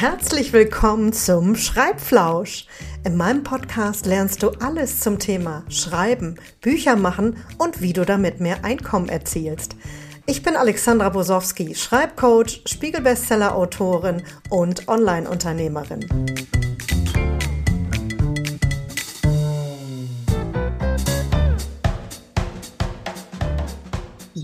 Herzlich willkommen zum Schreibflausch. In meinem Podcast lernst du alles zum Thema Schreiben, Bücher machen und wie du damit mehr Einkommen erzielst. Ich bin Alexandra Bosowski, Schreibcoach, Spiegelbestseller-Autorin und Online-Unternehmerin.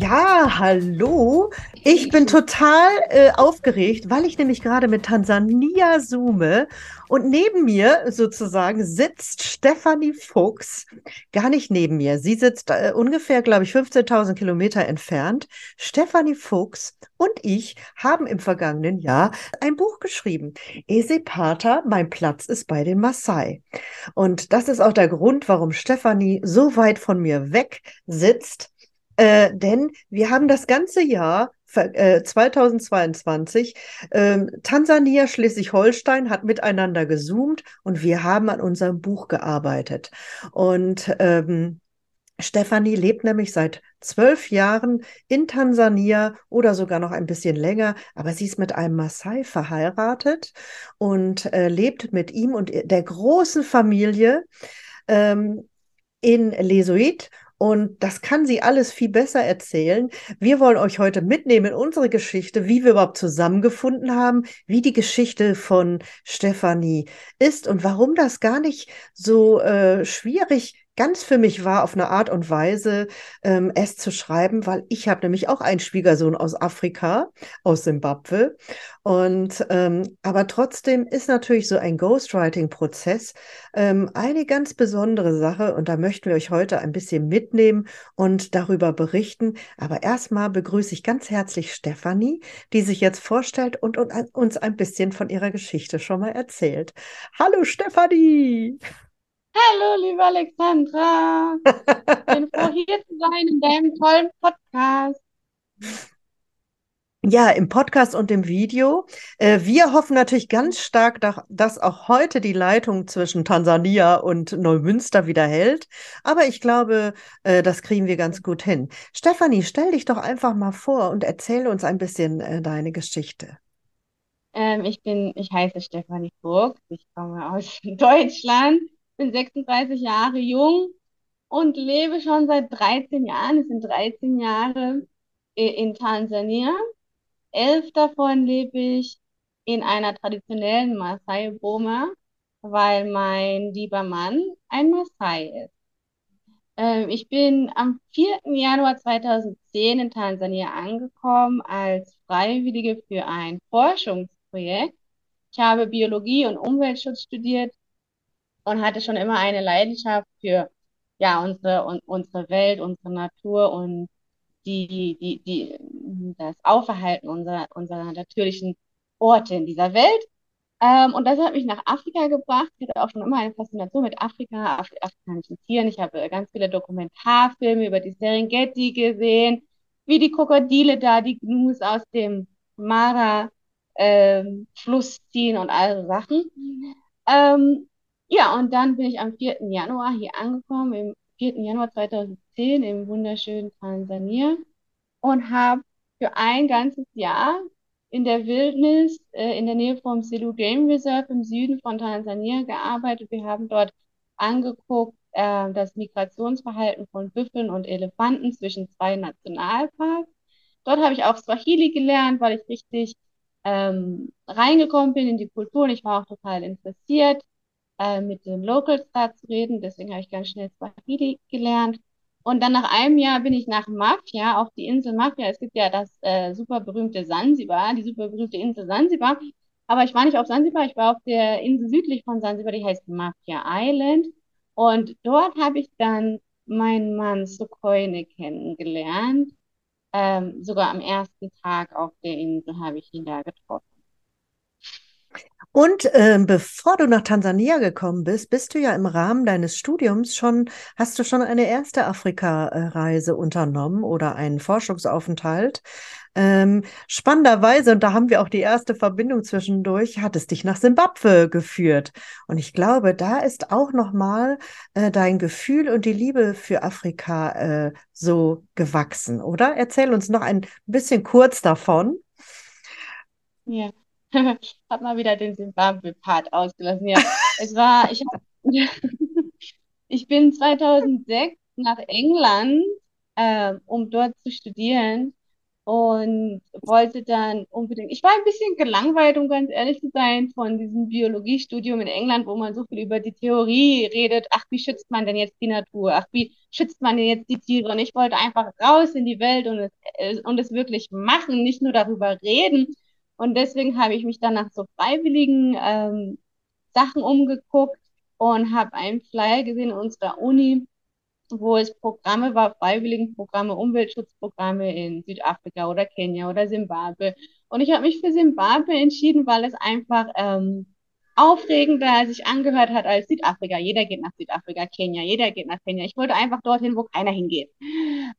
Ja, hallo. Ich bin total äh, aufgeregt, weil ich nämlich gerade mit Tansania zoome und neben mir sozusagen sitzt Stefanie Fuchs. Gar nicht neben mir. Sie sitzt äh, ungefähr, glaube ich, 15.000 Kilometer entfernt. Stefanie Fuchs und ich haben im vergangenen Jahr ein Buch geschrieben. Esepata, mein Platz ist bei den Maasai. Und das ist auch der Grund, warum Stefanie so weit von mir weg sitzt. Äh, denn wir haben das ganze Jahr 2022. Ähm, Tansania, Schleswig-Holstein hat miteinander gezoomt und wir haben an unserem Buch gearbeitet. Und ähm, Stefanie lebt nämlich seit zwölf Jahren in Tansania oder sogar noch ein bisschen länger, aber sie ist mit einem Maasai verheiratet und äh, lebt mit ihm und der großen Familie ähm, in Lesuit und das kann sie alles viel besser erzählen. Wir wollen euch heute mitnehmen in unsere Geschichte, wie wir überhaupt zusammengefunden haben, wie die Geschichte von Stefanie ist und warum das gar nicht so äh, schwierig ganz für mich war, auf eine Art und Weise ähm, es zu schreiben, weil ich habe nämlich auch einen Schwiegersohn aus Afrika, aus Simbabwe. Und ähm, aber trotzdem ist natürlich so ein Ghostwriting-Prozess ähm, eine ganz besondere Sache und da möchten wir euch heute ein bisschen mitnehmen und darüber berichten. Aber erstmal begrüße ich ganz herzlich Stefanie, die sich jetzt vorstellt und, und uns ein bisschen von ihrer Geschichte schon mal erzählt. Hallo Stefanie! Hallo, liebe Alexandra. Ich bin froh, hier zu sein in deinem tollen Podcast. Ja, im Podcast und im Video. Äh, wir hoffen natürlich ganz stark, dass auch heute die Leitung zwischen Tansania und Neumünster wieder hält. Aber ich glaube, äh, das kriegen wir ganz gut hin. Stefanie, stell dich doch einfach mal vor und erzähle uns ein bisschen äh, deine Geschichte. Ähm, ich bin, ich heiße Stefanie Vogt. Ich komme aus Deutschland bin 36 Jahre jung und lebe schon seit 13 Jahren. Es sind 13 Jahre in Tansania. Elf davon lebe ich in einer traditionellen Maasai-Boma, weil mein lieber Mann ein Maasai ist. Ähm, ich bin am 4. Januar 2010 in Tansania angekommen als Freiwillige für ein Forschungsprojekt. Ich habe Biologie und Umweltschutz studiert und hatte schon immer eine Leidenschaft für ja unsere und unsere Welt, unsere Natur und die die die das Aufverhalten unserer unserer natürlichen Orte in dieser Welt. Ähm, und das hat mich nach Afrika gebracht. Ich hatte auch schon immer eine Faszination mit Afrika, Af afrikanischen Tieren. Ich habe ganz viele Dokumentarfilme über die Serengeti gesehen, wie die Krokodile da die Gnus aus dem Mara ähm, ziehen und all so Sachen. Ähm, ja, und dann bin ich am 4. Januar hier angekommen, im 4. Januar 2010 im wunderschönen Tansania und habe für ein ganzes Jahr in der Wildnis äh, in der Nähe vom Selu Game Reserve im Süden von Tansania gearbeitet. Wir haben dort angeguckt äh, das Migrationsverhalten von Büffeln und Elefanten zwischen zwei Nationalparks. Dort habe ich auch Swahili gelernt, weil ich richtig ähm, reingekommen bin in die Kultur und ich war auch total interessiert äh, mit den Locals da zu reden. Deswegen habe ich ganz schnell Swahili gelernt. Und dann nach einem Jahr bin ich nach Mafia, auf die Insel Mafia. Es gibt ja das äh, super berühmte Sansibar, die super berühmte Insel Sansibar. Aber ich war nicht auf Sansibar, ich war auf der Insel südlich von Sansibar, die heißt Mafia Island. Und dort habe ich dann meinen Mann Sukoine kennengelernt. Ähm, sogar am ersten Tag auf der Insel habe ich ihn da getroffen. Und äh, bevor du nach Tansania gekommen bist, bist du ja im Rahmen deines Studiums schon, hast du schon eine erste Afrika-Reise unternommen oder einen Forschungsaufenthalt. Ähm, spannenderweise, und da haben wir auch die erste Verbindung zwischendurch, hat es dich nach Simbabwe geführt. Und ich glaube, da ist auch nochmal äh, dein Gefühl und die Liebe für Afrika äh, so gewachsen, oder? Erzähl uns noch ein bisschen kurz davon. Ja. Hab mal wieder den Zimbabwe-Part ausgelassen. Ja, es war, ich, hab, ich bin 2006 nach England, äh, um dort zu studieren und wollte dann unbedingt, ich war ein bisschen gelangweilt, um ganz ehrlich zu sein, von diesem Biologiestudium in England, wo man so viel über die Theorie redet. Ach, wie schützt man denn jetzt die Natur? Ach, wie schützt man denn jetzt die Tiere? Und ich wollte einfach raus in die Welt und es, äh, und es wirklich machen, nicht nur darüber reden. Und deswegen habe ich mich dann nach so freiwilligen ähm, Sachen umgeguckt und habe einen Flyer gesehen in unserer Uni, wo es Programme war, Freiwilligenprogramme, Umweltschutzprogramme in Südafrika oder Kenia oder Simbabwe. Und ich habe mich für Simbabwe entschieden, weil es einfach ähm, aufregender sich angehört hat als Südafrika. Jeder geht nach Südafrika, Kenia, jeder geht nach Kenia. Ich wollte einfach dorthin, wo keiner hingeht.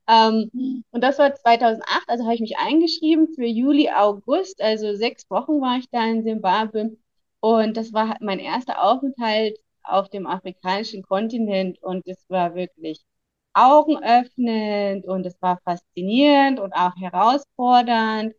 Ähm, und das war 2008, also habe ich mich eingeschrieben für Juli, August, also sechs Wochen war ich da in Simbabwe. Und das war mein erster Aufenthalt auf dem afrikanischen Kontinent und es war wirklich augenöffnend und es war faszinierend und auch herausfordernd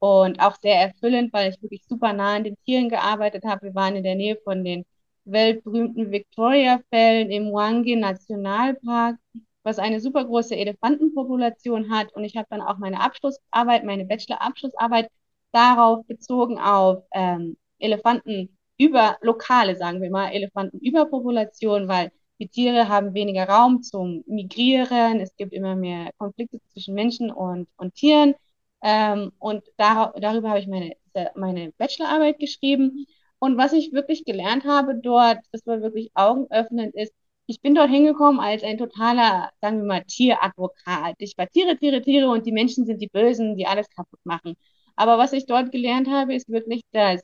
und auch sehr erfüllend, weil ich wirklich super nah an den Tieren gearbeitet habe. Wir waren in der Nähe von den weltberühmten Victoria-Fällen im Wangi Nationalpark, was eine super große Elefantenpopulation hat. Und ich habe dann auch meine Abschlussarbeit, meine Bachelor-Abschlussarbeit darauf bezogen auf ähm, Elefanten über lokale, sagen wir mal, Elefantenüberpopulation, weil die Tiere haben weniger Raum zum Migrieren. Es gibt immer mehr Konflikte zwischen Menschen und, und Tieren. Ähm, und dar darüber habe ich meine, meine Bachelorarbeit geschrieben. Und was ich wirklich gelernt habe dort, das war wirklich augenöffnend, ist, ich bin dort hingekommen als ein totaler, sagen wir mal, Tieradvokat. Ich war Tiere, Tiere, Tiere und die Menschen sind die Bösen, die alles kaputt machen. Aber was ich dort gelernt habe, ist wirklich, dass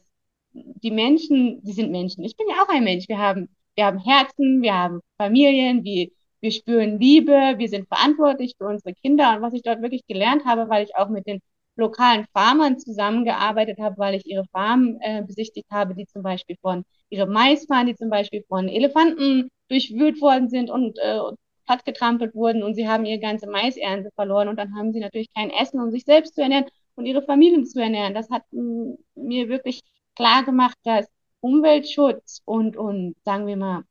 die Menschen, die sind Menschen. Ich bin ja auch ein Mensch. Wir haben, wir haben Herzen, wir haben Familien, wir, wir spüren Liebe, wir sind verantwortlich für unsere Kinder. Und was ich dort wirklich gelernt habe, weil ich auch mit den lokalen Farmern zusammengearbeitet habe, weil ich ihre Farmen äh, besichtigt habe, die zum Beispiel von, ihre Maisfarmen, die zum Beispiel von Elefanten durchwühlt worden sind und äh, plattgetrampelt wurden und sie haben ihre ganze Maisernte verloren und dann haben sie natürlich kein Essen, um sich selbst zu ernähren und ihre Familien zu ernähren. Das hat mir wirklich klar gemacht, dass Umweltschutz und, und sagen wir mal,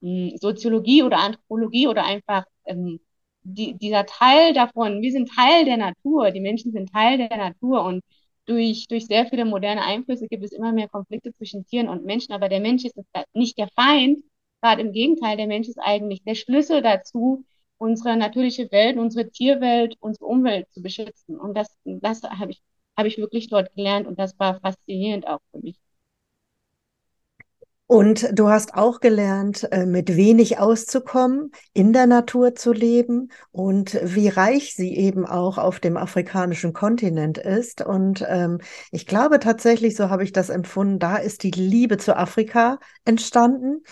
Soziologie oder Anthropologie oder einfach ähm, die, dieser Teil davon, wir sind Teil der Natur, die Menschen sind Teil der Natur und durch, durch sehr viele moderne Einflüsse gibt es immer mehr Konflikte zwischen Tieren und Menschen, aber der Mensch ist nicht der Feind, gerade im Gegenteil, der Mensch ist eigentlich der Schlüssel dazu, unsere natürliche Welt, unsere Tierwelt, unsere Umwelt zu beschützen. Und das, das habe ich habe ich wirklich dort gelernt und das war faszinierend auch für mich. Und du hast auch gelernt, äh, mit wenig auszukommen, in der Natur zu leben und wie reich sie eben auch auf dem afrikanischen Kontinent ist. Und ähm, ich glaube tatsächlich, so habe ich das empfunden, da ist die Liebe zu Afrika entstanden.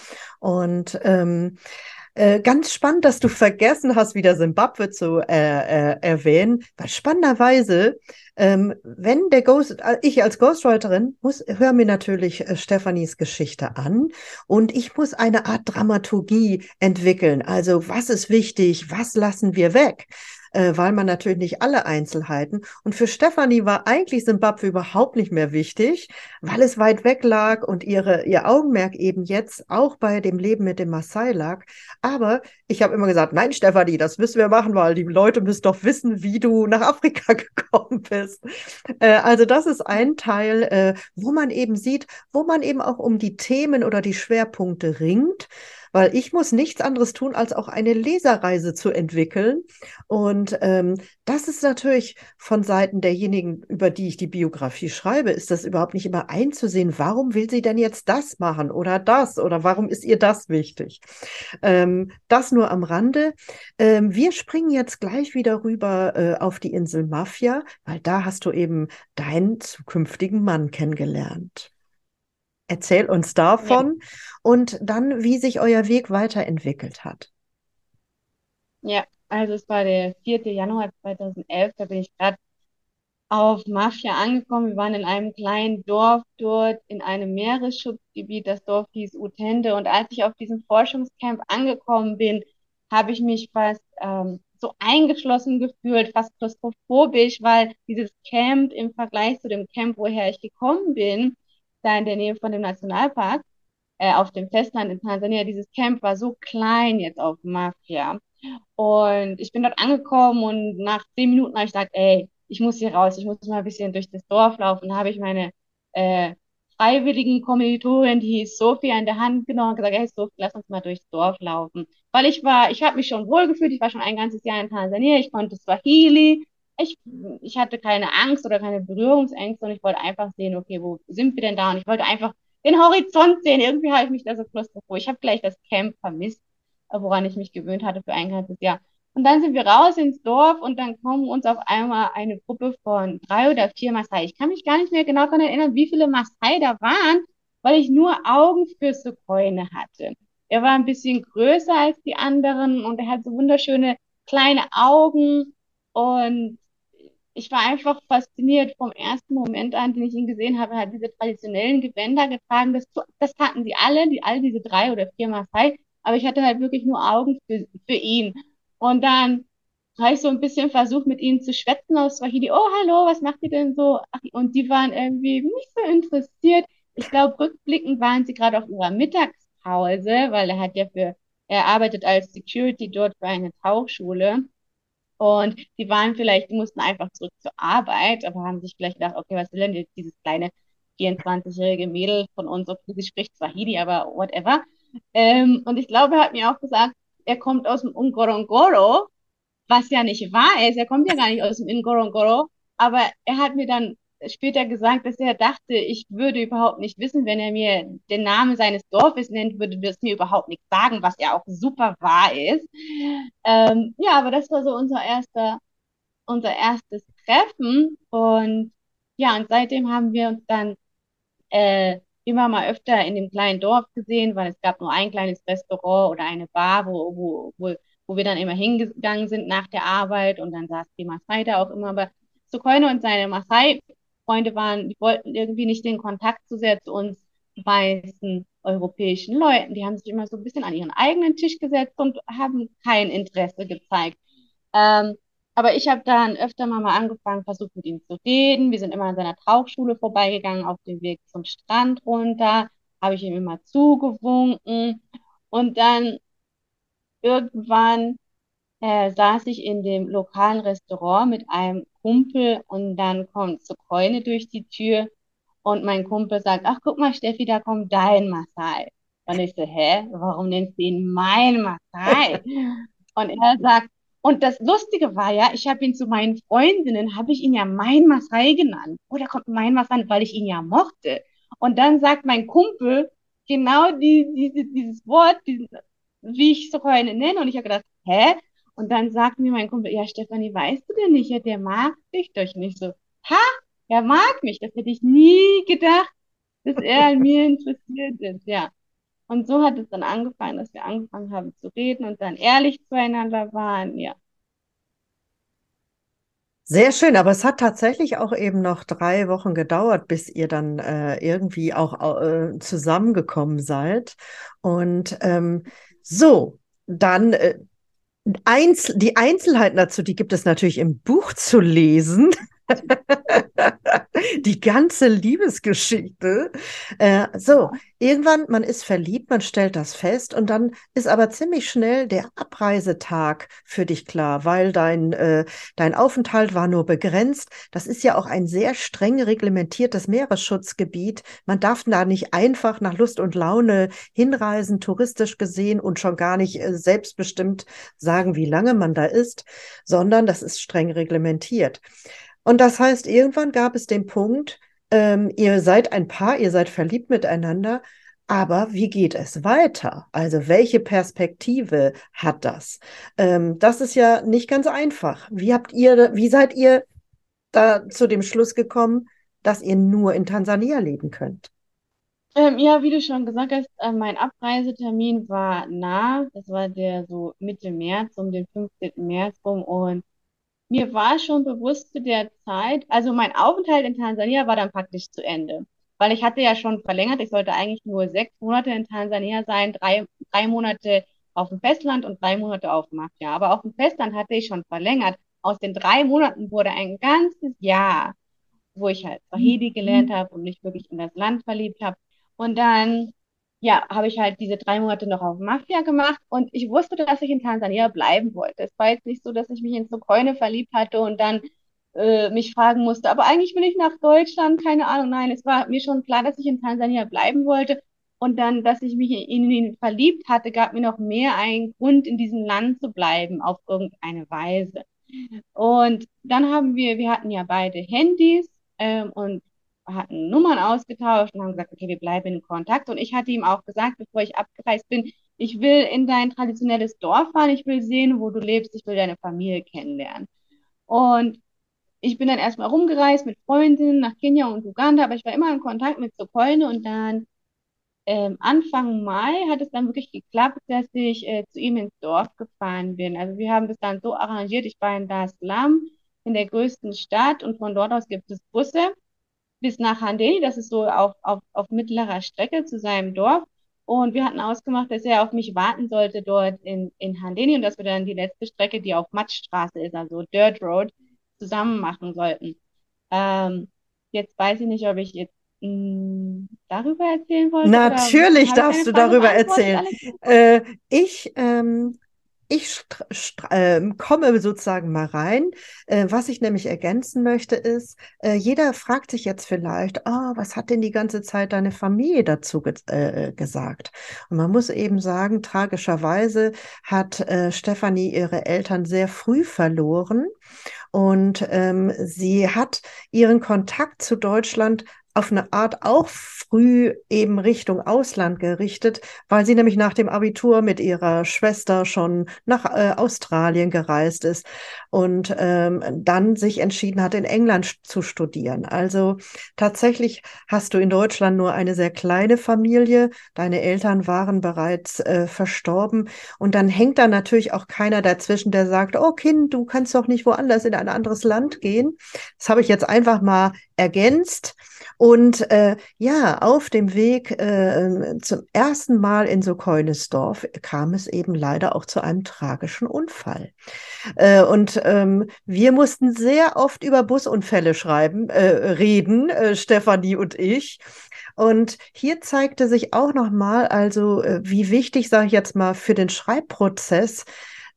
Und ähm, äh, ganz spannend, dass du vergessen hast, wieder Simbabwe zu äh, äh, erwähnen, weil spannenderweise, ähm, wenn der Ghost, äh, ich als Ghostwriterin muss, höre mir natürlich äh, Stephanies Geschichte an und ich muss eine Art Dramaturgie entwickeln. Also was ist wichtig, was lassen wir weg? Äh, weil man natürlich nicht alle Einzelheiten. Und für Stefanie war eigentlich Simbabwe überhaupt nicht mehr wichtig, weil es weit weg lag und ihre, ihr Augenmerk eben jetzt auch bei dem Leben mit dem Maasai lag. Aber ich habe immer gesagt, nein, Stefanie, das müssen wir machen, weil die Leute müssen doch wissen, wie du nach Afrika gekommen bist. Äh, also das ist ein Teil, äh, wo man eben sieht, wo man eben auch um die Themen oder die Schwerpunkte ringt weil ich muss nichts anderes tun, als auch eine Leserreise zu entwickeln. Und ähm, das ist natürlich von Seiten derjenigen, über die ich die Biografie schreibe, ist das überhaupt nicht immer einzusehen, warum will sie denn jetzt das machen oder das oder warum ist ihr das wichtig? Ähm, das nur am Rande. Ähm, wir springen jetzt gleich wieder rüber äh, auf die Insel Mafia, weil da hast du eben deinen zukünftigen Mann kennengelernt. Erzähl uns davon ja. und dann, wie sich euer Weg weiterentwickelt hat. Ja, also es war der 4. Januar 2011, da bin ich gerade auf Mafia angekommen. Wir waren in einem kleinen Dorf dort, in einem Meeresschutzgebiet. Das Dorf hieß Utende. Und als ich auf diesem Forschungscamp angekommen bin, habe ich mich fast ähm, so eingeschlossen gefühlt, fast klaustrophobisch, weil dieses Camp im Vergleich zu dem Camp, woher ich gekommen bin, da in der Nähe von dem Nationalpark äh, auf dem Festland in Tansania. Dieses Camp war so klein jetzt auf Mafia. Und ich bin dort angekommen und nach zehn Minuten habe ich gesagt, ey, ich muss hier raus, ich muss mal ein bisschen durch das Dorf laufen. Da habe ich meine äh, freiwilligen Kommilitonin, die hieß Sophie, in der Hand genommen und gesagt, hey Sophie, lass uns mal durchs Dorf laufen. Weil ich war, ich habe mich schon wohlgefühlt, ich war schon ein ganzes Jahr in Tansania, ich konnte Swahili, ich, ich hatte keine Angst oder keine Berührungsängste und ich wollte einfach sehen, okay, wo sind wir denn da? Und ich wollte einfach den Horizont sehen. Irgendwie habe ich mich da so klaustrophobisch. Ich habe gleich das Camp vermisst, woran ich mich gewöhnt hatte für ein ganzes Jahr. Und dann sind wir raus ins Dorf und dann kommen uns auf einmal eine Gruppe von drei oder vier Maasai. Ich kann mich gar nicht mehr genau daran erinnern, wie viele Maasai da waren, weil ich nur Augen für Sukoine hatte. Er war ein bisschen größer als die anderen und er hat so wunderschöne kleine Augen und ich war einfach fasziniert vom ersten Moment an, den ich ihn gesehen habe. Er hat diese traditionellen Gewänder getragen. Das, das hatten sie alle, die, all diese drei oder vier Maasai. Aber ich hatte halt wirklich nur Augen für, für ihn. Und dann habe ich so ein bisschen versucht, mit ihnen zu schwätzen aus Swahili. Oh, hallo, was macht ihr denn so? Und die waren irgendwie nicht so interessiert. Ich glaube, rückblickend waren sie gerade auf ihrer Mittagspause, weil er hat ja für, er arbeitet als Security dort für eine Tauchschule. Und die waren vielleicht, die mussten einfach zurück zur Arbeit, aber haben sich vielleicht gedacht, okay, was will denn dieses kleine 24-jährige Mädel von uns? Okay, sie spricht Swahili, aber whatever. Ähm, und ich glaube, er hat mir auch gesagt, er kommt aus dem Ngorongoro, was ja nicht wahr ist. Er kommt ja gar nicht aus dem Ngorongoro, aber er hat mir dann später gesagt, dass er dachte, ich würde überhaupt nicht wissen, wenn er mir den Namen seines Dorfes nennt, würde das mir überhaupt nichts sagen, was ja auch super wahr ist. Ähm, ja, aber das war so unser erster, unser erstes Treffen und ja, und seitdem haben wir uns dann äh, immer mal öfter in dem kleinen Dorf gesehen, weil es gab nur ein kleines Restaurant oder eine Bar, wo, wo, wo, wo wir dann immer hingegangen sind nach der Arbeit und dann saß die Maasai da auch immer. Aber Sukoine und seine Maasai Freunde waren, die wollten irgendwie nicht den Kontakt zu sehr zu uns weißen europäischen Leuten. Die haben sich immer so ein bisschen an ihren eigenen Tisch gesetzt und haben kein Interesse gezeigt. Ähm, aber ich habe dann öfter mal, angefangen, versucht mit ihm zu reden. Wir sind immer an seiner Tauchschule vorbeigegangen, auf dem Weg zum Strand runter, habe ich ihm immer zugewunken. Und dann irgendwann äh, saß ich in dem lokalen Restaurant mit einem Kumpel und dann kommt Zukoine durch die Tür und mein Kumpel sagt, ach guck mal Steffi, da kommt dein Maasai. Und ich so, hä, warum nennst du ihn mein Maasai? und er sagt, und das Lustige war ja, ich habe ihn zu meinen Freundinnen, habe ich ihn ja mein Maasai genannt. Oh, da kommt mein Maasai, weil ich ihn ja mochte. Und dann sagt mein Kumpel genau die, diese, dieses Wort, dieses, wie ich so eine nenne. Und ich habe gedacht, hä? Und dann sagt mir mein Kumpel, ja, Stefanie, weißt du denn nicht, ja, der mag dich doch nicht so. Ha, er mag mich. Das hätte ich nie gedacht, dass er an mir interessiert ist, ja. Und so hat es dann angefangen, dass wir angefangen haben zu reden und dann ehrlich zueinander waren, ja. Sehr schön, aber es hat tatsächlich auch eben noch drei Wochen gedauert, bis ihr dann äh, irgendwie auch äh, zusammengekommen seid. Und ähm, so, dann äh, Einzel die Einzelheiten dazu, die gibt es natürlich im Buch zu lesen. die ganze Liebesgeschichte. Äh, so, irgendwann, man ist verliebt, man stellt das fest und dann ist aber ziemlich schnell der Abreisetag für dich klar, weil dein, äh, dein Aufenthalt war nur begrenzt. Das ist ja auch ein sehr streng reglementiertes Meeresschutzgebiet. Man darf da nicht einfach nach Lust und Laune hinreisen, touristisch gesehen und schon gar nicht äh, selbstbestimmt sagen, wie lange man da ist, sondern das ist streng reglementiert. Und das heißt, irgendwann gab es den Punkt, ähm, ihr seid ein Paar, ihr seid verliebt miteinander, aber wie geht es weiter? Also welche Perspektive hat das? Ähm, das ist ja nicht ganz einfach. Wie habt ihr, wie seid ihr da zu dem Schluss gekommen, dass ihr nur in Tansania leben könnt? Ähm, ja, wie du schon gesagt hast, äh, mein Abreisetermin war nah. Das war der so Mitte März, um den 15. März rum. Und mir war schon bewusst zu der Zeit, also mein Aufenthalt in Tansania war dann praktisch zu Ende, weil ich hatte ja schon verlängert, ich sollte eigentlich nur sechs Monate in Tansania sein, drei, drei Monate auf dem Festland und drei Monate auf Mafia. Aber auf dem Festland hatte ich schon verlängert. Aus den drei Monaten wurde ein ganzes Jahr. wo ich halt Swahili gelernt habe und mich wirklich in das Land verliebt habe. Und dann, ja, habe ich halt diese drei Monate noch auf Mafia gemacht und ich wusste, dass ich in Tansania bleiben wollte. Es war jetzt nicht so, dass ich mich in Sokoine verliebt hatte und dann äh, mich fragen musste, aber eigentlich will ich nach Deutschland, keine Ahnung. Nein, es war mir schon klar, dass ich in Tansania bleiben wollte. Und dann, dass ich mich in ihn verliebt hatte, gab mir noch mehr einen Grund, in diesem Land zu bleiben, auf irgendeine Weise. Und dann haben wir, wir hatten ja beide Handys ähm, und hatten Nummern ausgetauscht und haben gesagt, okay, wir bleiben in Kontakt. Und ich hatte ihm auch gesagt, bevor ich abgereist bin, ich will in dein traditionelles Dorf fahren, ich will sehen, wo du lebst, ich will deine Familie kennenlernen. Und ich bin dann erstmal rumgereist mit Freundinnen nach Kenia und Uganda, aber ich war immer in Kontakt mit Sokoine und dann ähm, Anfang Mai hat es dann wirklich geklappt, dass ich äh, zu ihm ins Dorf gefahren bin. Also wir haben das dann so arrangiert, ich war in Dar es in der größten Stadt und von dort aus gibt es Busse bis nach Handeni, das ist so auf, auf, auf mittlerer Strecke zu seinem Dorf. Und wir hatten ausgemacht, dass er auf mich warten sollte dort in, in Handeni und dass wir dann die letzte Strecke, die auf Matschstraße ist, also Dirt Road, zusammen machen sollten. Ähm, jetzt weiß ich nicht, ob ich jetzt mh, hm, darüber erzählen wollte. Natürlich darfst du darüber erzählen. Äh, ich ähm, ich äh, komme sozusagen mal rein. Äh, was ich nämlich ergänzen möchte, ist, äh, jeder fragt sich jetzt vielleicht, oh, was hat denn die ganze Zeit deine Familie dazu ge äh, gesagt? Und man muss eben sagen, tragischerweise hat äh, Stefanie ihre Eltern sehr früh verloren. Und ähm, sie hat ihren Kontakt zu Deutschland auf eine Art auch früh eben Richtung Ausland gerichtet, weil sie nämlich nach dem Abitur mit ihrer Schwester schon nach äh, Australien gereist ist und ähm, dann sich entschieden hat, in England zu studieren. Also tatsächlich hast du in Deutschland nur eine sehr kleine Familie. Deine Eltern waren bereits äh, verstorben und dann hängt da natürlich auch keiner dazwischen, der sagt, oh Kind, du kannst doch nicht woanders in ein anderes Land gehen. Das habe ich jetzt einfach mal ergänzt. Und äh, ja, auf dem Weg äh, zum ersten Mal in Sokoinesdorf kam es eben leider auch zu einem tragischen Unfall. Äh, und ähm, wir mussten sehr oft über Busunfälle schreiben, äh, reden, äh, Stefanie und ich. Und hier zeigte sich auch nochmal, also äh, wie wichtig, sage ich jetzt mal, für den Schreibprozess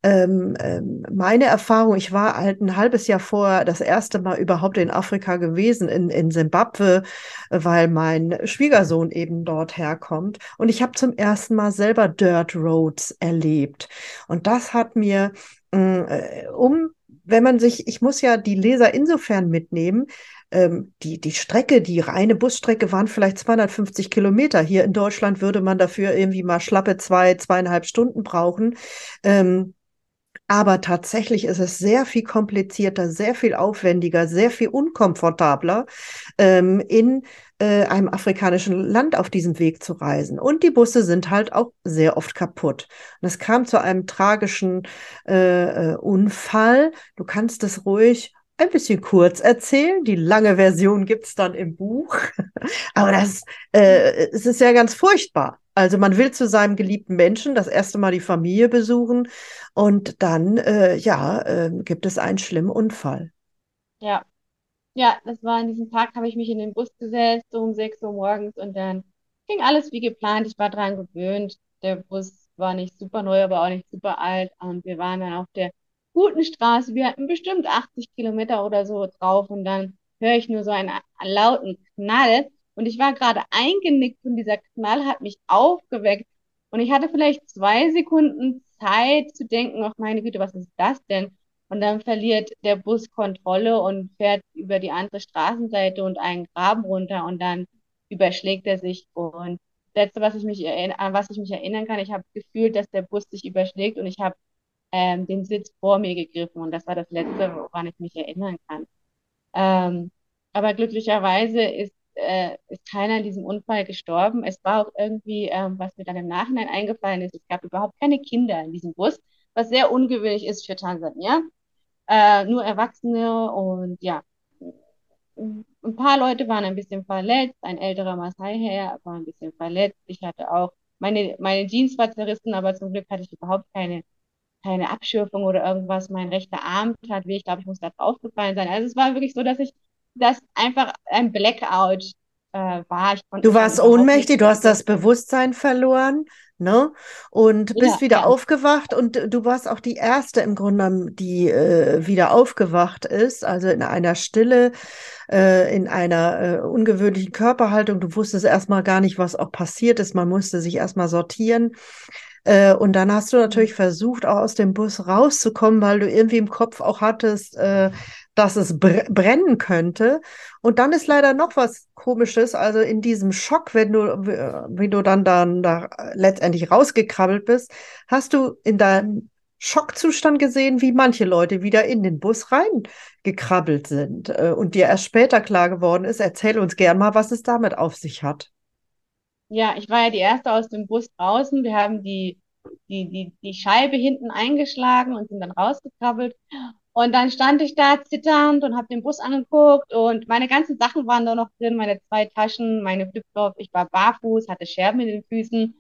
ähm, ähm, meine Erfahrung, ich war halt ein halbes Jahr vorher das erste Mal überhaupt in Afrika gewesen, in, in weil mein Schwiegersohn eben dort herkommt. Und ich habe zum ersten Mal selber Dirt Roads erlebt. Und das hat mir, äh, um, wenn man sich, ich muss ja die Leser insofern mitnehmen, ähm, die, die Strecke, die reine Busstrecke waren vielleicht 250 Kilometer. Hier in Deutschland würde man dafür irgendwie mal schlappe zwei, zweieinhalb Stunden brauchen. Ähm, aber tatsächlich ist es sehr viel komplizierter, sehr viel aufwendiger, sehr viel unkomfortabler, ähm, in äh, einem afrikanischen Land auf diesem Weg zu reisen. Und die Busse sind halt auch sehr oft kaputt. Und es kam zu einem tragischen äh, äh Unfall. Du kannst es ruhig ein bisschen kurz erzählen. Die lange Version gibt's dann im Buch. Aber das äh, es ist ja ganz furchtbar. Also man will zu seinem geliebten Menschen das erste Mal die Familie besuchen und dann, äh, ja, äh, gibt es einen schlimmen Unfall. Ja, ja, das war an diesem Tag, habe ich mich in den Bus gesetzt, so um 6 Uhr morgens und dann ging alles wie geplant. Ich war daran gewöhnt. Der Bus war nicht super neu, aber auch nicht super alt und wir waren dann auf der guten Straße. Wir hatten bestimmt 80 Kilometer oder so drauf und dann höre ich nur so einen lauten Knall und ich war gerade eingenickt und dieser Knall hat mich aufgeweckt. Und ich hatte vielleicht zwei Sekunden Zeit zu denken, ach meine Güte, was ist das denn? Und dann verliert der Bus Kontrolle und fährt über die andere Straßenseite und einen Graben runter und dann überschlägt er sich. Und das letzte, was ich mich an was ich mich erinnern kann, ich habe gefühlt, dass der Bus sich überschlägt und ich habe ähm, den Sitz vor mir gegriffen und das war das Letzte, woran ich mich erinnern kann. Ähm, aber glücklicherweise ist äh, ist keiner in diesem Unfall gestorben. Es war auch irgendwie, ähm, was mir dann im Nachhinein eingefallen ist, es gab überhaupt keine Kinder in diesem Bus, was sehr ungewöhnlich ist für Tansania. Äh, nur Erwachsene und ja, ein paar Leute waren ein bisschen verletzt. Ein älterer Maasai-Herr war ein bisschen verletzt. Ich hatte auch, meine, meine Jeans war zerrissen, aber zum Glück hatte ich überhaupt keine, keine Abschürfung oder irgendwas. Mein rechter Arm tat weh. Ich glaube, ich muss da draufgefallen sein. Also es war wirklich so, dass ich dass einfach ein Blackout äh, war. du warst ohnmächtig, du hast das Bewusstsein verloren. Ne? Und bist ja, wieder ja. aufgewacht und du warst auch die erste im Grunde, die äh, wieder aufgewacht ist, also in einer Stille, äh, in einer äh, ungewöhnlichen Körperhaltung. Du wusstest erstmal gar nicht, was auch passiert ist. Man musste sich erstmal sortieren. Äh, und dann hast du natürlich versucht, auch aus dem Bus rauszukommen, weil du irgendwie im Kopf auch hattest, äh, dass es br brennen könnte. Und dann ist leider noch was Komisches. Also in diesem Schock, wenn du, wie du dann, dann da letztendlich rausgekrabbelt bist, hast du in deinem Schockzustand gesehen, wie manche Leute wieder in den Bus reingekrabbelt sind äh, und dir erst später klar geworden ist. Erzähl uns gern mal, was es damit auf sich hat. Ja, ich war ja die erste aus dem Bus draußen. Wir haben die, die, die, die Scheibe hinten eingeschlagen und sind dann rausgekrabbelt. Und dann stand ich da zitternd und habe den Bus angeguckt und meine ganzen Sachen waren da noch drin, meine zwei Taschen, meine Flipflops. Ich war barfuß, hatte Scherben in den Füßen.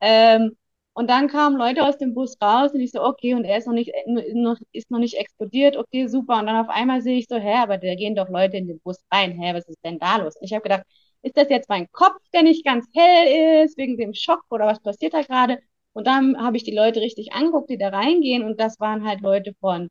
Ähm, und dann kamen Leute aus dem Bus raus und ich so, okay, und er ist noch nicht, noch, ist noch nicht explodiert, okay, super. Und dann auf einmal sehe ich so, hä, aber da gehen doch Leute in den Bus rein, hä, was ist denn da los? Und ich habe gedacht, ist das jetzt mein Kopf, der nicht ganz hell ist, wegen dem Schock oder was passiert da gerade? Und dann habe ich die Leute richtig angeguckt, die da reingehen und das waren halt Leute von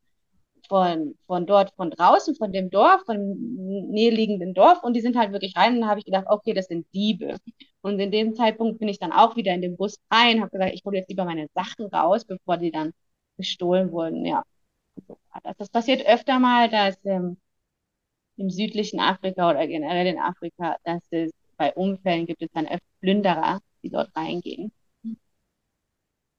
von, von dort, von draußen, von dem Dorf, von dem näherliegenden Dorf und die sind halt wirklich rein und dann habe ich gedacht, okay, das sind Diebe. Und in dem Zeitpunkt bin ich dann auch wieder in den Bus rein, habe gesagt, ich hole jetzt lieber meine Sachen raus, bevor die dann gestohlen wurden. Ja, das, das passiert öfter mal, dass ähm, im südlichen Afrika oder generell in Afrika, dass es bei Unfällen gibt es dann öfter Plünderer, die dort reingehen.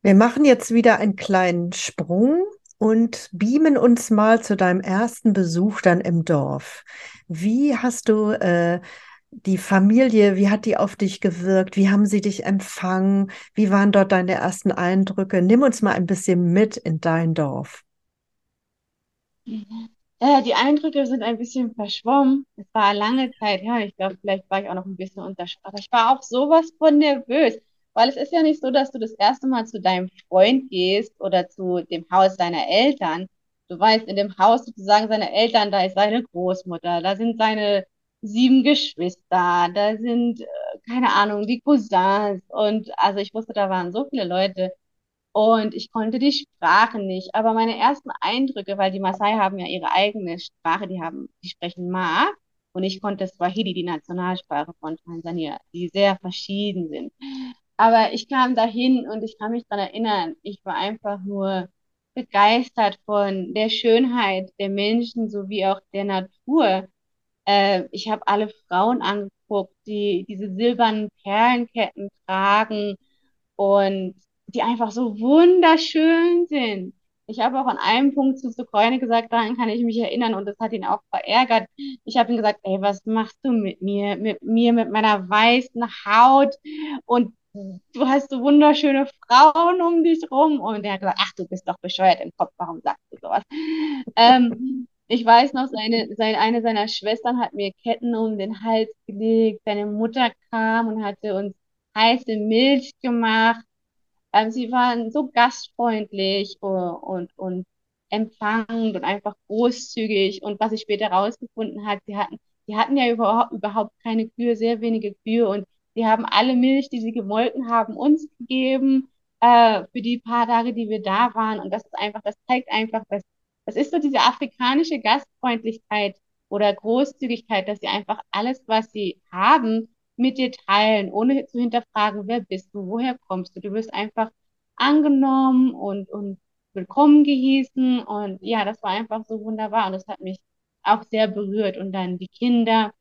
Wir machen jetzt wieder einen kleinen Sprung und beamen uns mal zu deinem ersten Besuch dann im Dorf. Wie hast du äh, die Familie, wie hat die auf dich gewirkt? Wie haben sie dich empfangen? Wie waren dort deine ersten Eindrücke? Nimm uns mal ein bisschen mit in dein Dorf. Äh, die Eindrücke sind ein bisschen verschwommen. Es war lange Zeit. Ja, ich glaube, vielleicht war ich auch noch ein bisschen unter. Aber ich war auch sowas von nervös. Weil es ist ja nicht so, dass du das erste Mal zu deinem Freund gehst oder zu dem Haus deiner Eltern. Du weißt, in dem Haus sozusagen seiner Eltern, da ist seine Großmutter, da sind seine sieben Geschwister, da sind, äh, keine Ahnung, die Cousins. Und also ich wusste, da waren so viele Leute. Und ich konnte die Sprache nicht. Aber meine ersten Eindrücke, weil die Maasai haben ja ihre eigene Sprache, die haben, die sprechen Ma. Und ich konnte Swahili, die Nationalsprache von Tansania, die sehr verschieden sind. Aber ich kam dahin und ich kann mich daran erinnern, ich war einfach nur begeistert von der Schönheit der Menschen sowie auch der Natur. Äh, ich habe alle Frauen angeguckt, die diese silbernen Perlenketten tragen und die einfach so wunderschön sind. Ich habe auch an einem Punkt zu Sukoine gesagt, daran kann ich mich erinnern und das hat ihn auch verärgert. Ich habe ihm gesagt, ey, was machst du mit mir, mit mir, mit meiner weißen Haut und du hast so wunderschöne Frauen um dich rum. Und er hat gesagt, ach, du bist doch bescheuert im Kopf, warum sagst du sowas? ähm, ich weiß noch, seine, seine, eine seiner Schwestern hat mir Ketten um den Hals gelegt. Seine Mutter kam und hatte uns heiße Milch gemacht. Ähm, sie waren so gastfreundlich und, und, und empfangend und einfach großzügig. Und was ich später rausgefunden habe, sie hatten, sie hatten ja überhaupt, überhaupt keine Kühe, sehr wenige Kühe und Sie haben alle Milch, die sie gemolken haben, uns gegeben äh, für die paar Tage, die wir da waren. Und das ist einfach, das zeigt einfach, dass das ist so diese afrikanische Gastfreundlichkeit oder Großzügigkeit, dass sie einfach alles, was sie haben, mit dir teilen, ohne zu hinterfragen, wer bist du, woher kommst du. Du wirst einfach angenommen und, und willkommen gehießen. Und ja, das war einfach so wunderbar. Und das hat mich auch sehr berührt. Und dann die Kinder,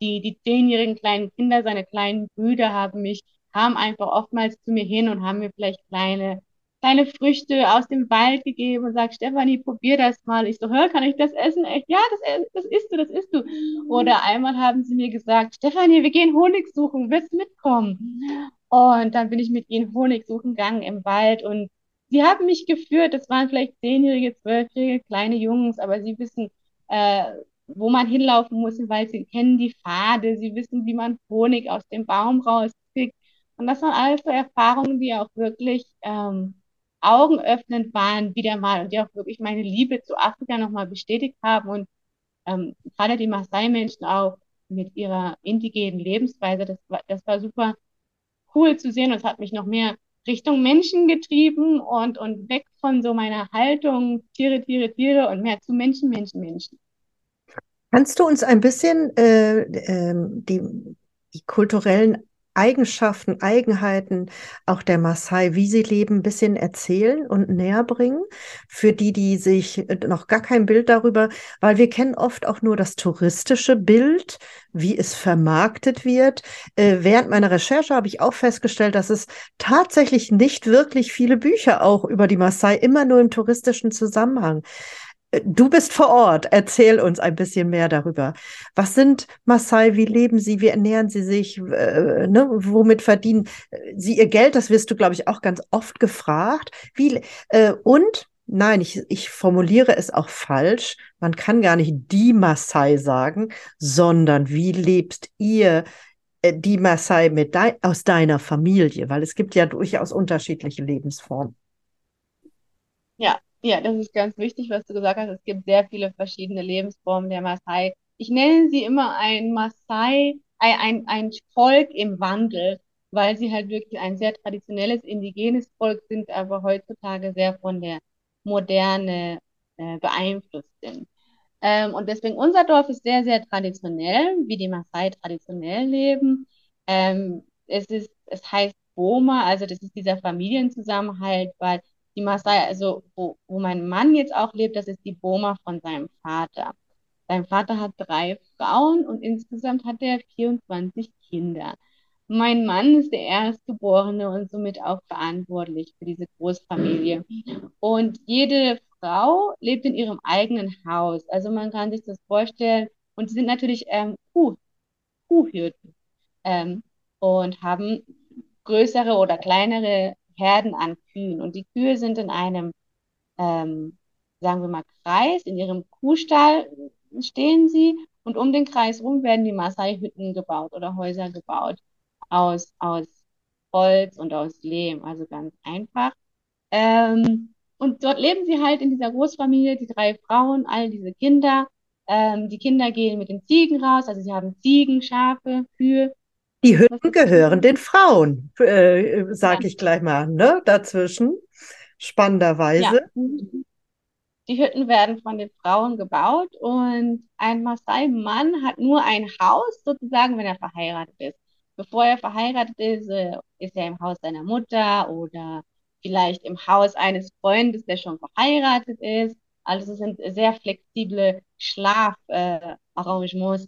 die, die zehnjährigen kleinen Kinder, seine kleinen Brüder haben mich, kamen einfach oftmals zu mir hin und haben mir vielleicht kleine, kleine Früchte aus dem Wald gegeben und sagt, Stefanie, probier das mal. Ich so, hör, kann ich das essen? Echt? Ja, das, das isst du, das isst du. Oder einmal haben sie mir gesagt, Stefanie, wir gehen Honig suchen, willst mitkommen? Und dann bin ich mit ihnen Honig suchen gegangen im Wald und sie haben mich geführt. Das waren vielleicht zehnjährige, zwölfjährige kleine Jungs, aber sie wissen, äh, wo man hinlaufen muss, weil sie kennen die Pfade, sie wissen, wie man Honig aus dem Baum rauskriegt. Und das waren alles so Erfahrungen, die auch wirklich ähm, augenöffnend waren, wieder mal, und die auch wirklich meine Liebe zu Afrika nochmal bestätigt haben. Und ähm, gerade die Maasai-Menschen auch mit ihrer indigenen Lebensweise, das war, das war super cool zu sehen und es hat mich noch mehr Richtung Menschen getrieben und, und weg von so meiner Haltung Tiere, Tiere, Tiere und mehr zu Menschen, Menschen, Menschen. Kannst du uns ein bisschen äh, äh, die, die kulturellen Eigenschaften, Eigenheiten auch der Maasai, wie sie leben, ein bisschen erzählen und näher bringen. Für die, die sich noch gar kein Bild darüber, weil wir kennen oft auch nur das touristische Bild, wie es vermarktet wird. Äh, während meiner Recherche habe ich auch festgestellt, dass es tatsächlich nicht wirklich viele Bücher auch über die Maasai immer nur im touristischen Zusammenhang Du bist vor Ort. Erzähl uns ein bisschen mehr darüber. Was sind Maasai? Wie leben sie? Wie ernähren sie sich? Äh, ne? Womit verdienen sie ihr Geld? Das wirst du, glaube ich, auch ganz oft gefragt. Wie, äh, und nein, ich, ich formuliere es auch falsch. Man kann gar nicht die Maasai sagen, sondern wie lebst ihr äh, die Maasai mit dei aus deiner Familie? Weil es gibt ja durchaus unterschiedliche Lebensformen. Ja, ja, das ist ganz wichtig, was du gesagt hast. Es gibt sehr viele verschiedene Lebensformen der Maasai. Ich nenne sie immer ein Maasai, ein, ein, Volk im Wandel, weil sie halt wirklich ein sehr traditionelles, indigenes Volk sind, aber heutzutage sehr von der Moderne äh, beeinflusst sind. Ähm, und deswegen, unser Dorf ist sehr, sehr traditionell, wie die Maasai traditionell leben. Ähm, es ist, es heißt Boma, also das ist dieser Familienzusammenhalt, weil die Maasai, also wo, wo mein Mann jetzt auch lebt, das ist die Boma von seinem Vater. Sein Vater hat drei Frauen und insgesamt hat er 24 Kinder. Mein Mann ist der Erstgeborene und somit auch verantwortlich für diese Großfamilie. Und jede Frau lebt in ihrem eigenen Haus. Also man kann sich das vorstellen. Und sie sind natürlich ähm, Kuh, Kuhhirten ähm, und haben größere oder kleinere Herden an Kühen. Und die Kühe sind in einem, ähm, sagen wir mal, Kreis, in ihrem Kuhstall stehen sie und um den Kreis rum werden die Maasai-Hütten gebaut oder Häuser gebaut aus, aus Holz und aus Lehm, also ganz einfach. Ähm, und dort leben sie halt in dieser Großfamilie, die drei Frauen, all diese Kinder. Ähm, die Kinder gehen mit den Ziegen raus, also sie haben Ziegen, Schafe, Kühe die Hütten gehören den Frauen, äh, sage ja. ich gleich mal, ne? Dazwischen. Spannenderweise. Ja. Die Hütten werden von den Frauen gebaut und ein Maasai-Mann hat nur ein Haus, sozusagen, wenn er verheiratet ist. Bevor er verheiratet ist, äh, ist er im Haus seiner Mutter oder vielleicht im Haus eines Freundes, der schon verheiratet ist. Also es sind sehr flexible Schlafarrangements, äh,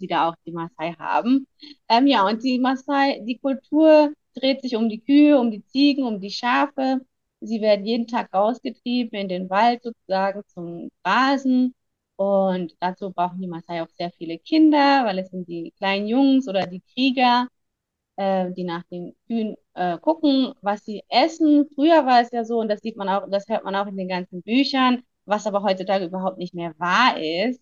die da auch die Maasai haben. Ähm, ja, und die Maasai, die Kultur dreht sich um die Kühe, um die Ziegen, um die Schafe. Sie werden jeden Tag rausgetrieben in den Wald sozusagen zum Grasen. Und dazu brauchen die Maasai auch sehr viele Kinder, weil es sind die kleinen Jungs oder die Krieger, äh, die nach den Kühen äh, gucken, was sie essen. Früher war es ja so, und das sieht man auch, das hört man auch in den ganzen Büchern, was aber heutzutage überhaupt nicht mehr wahr ist,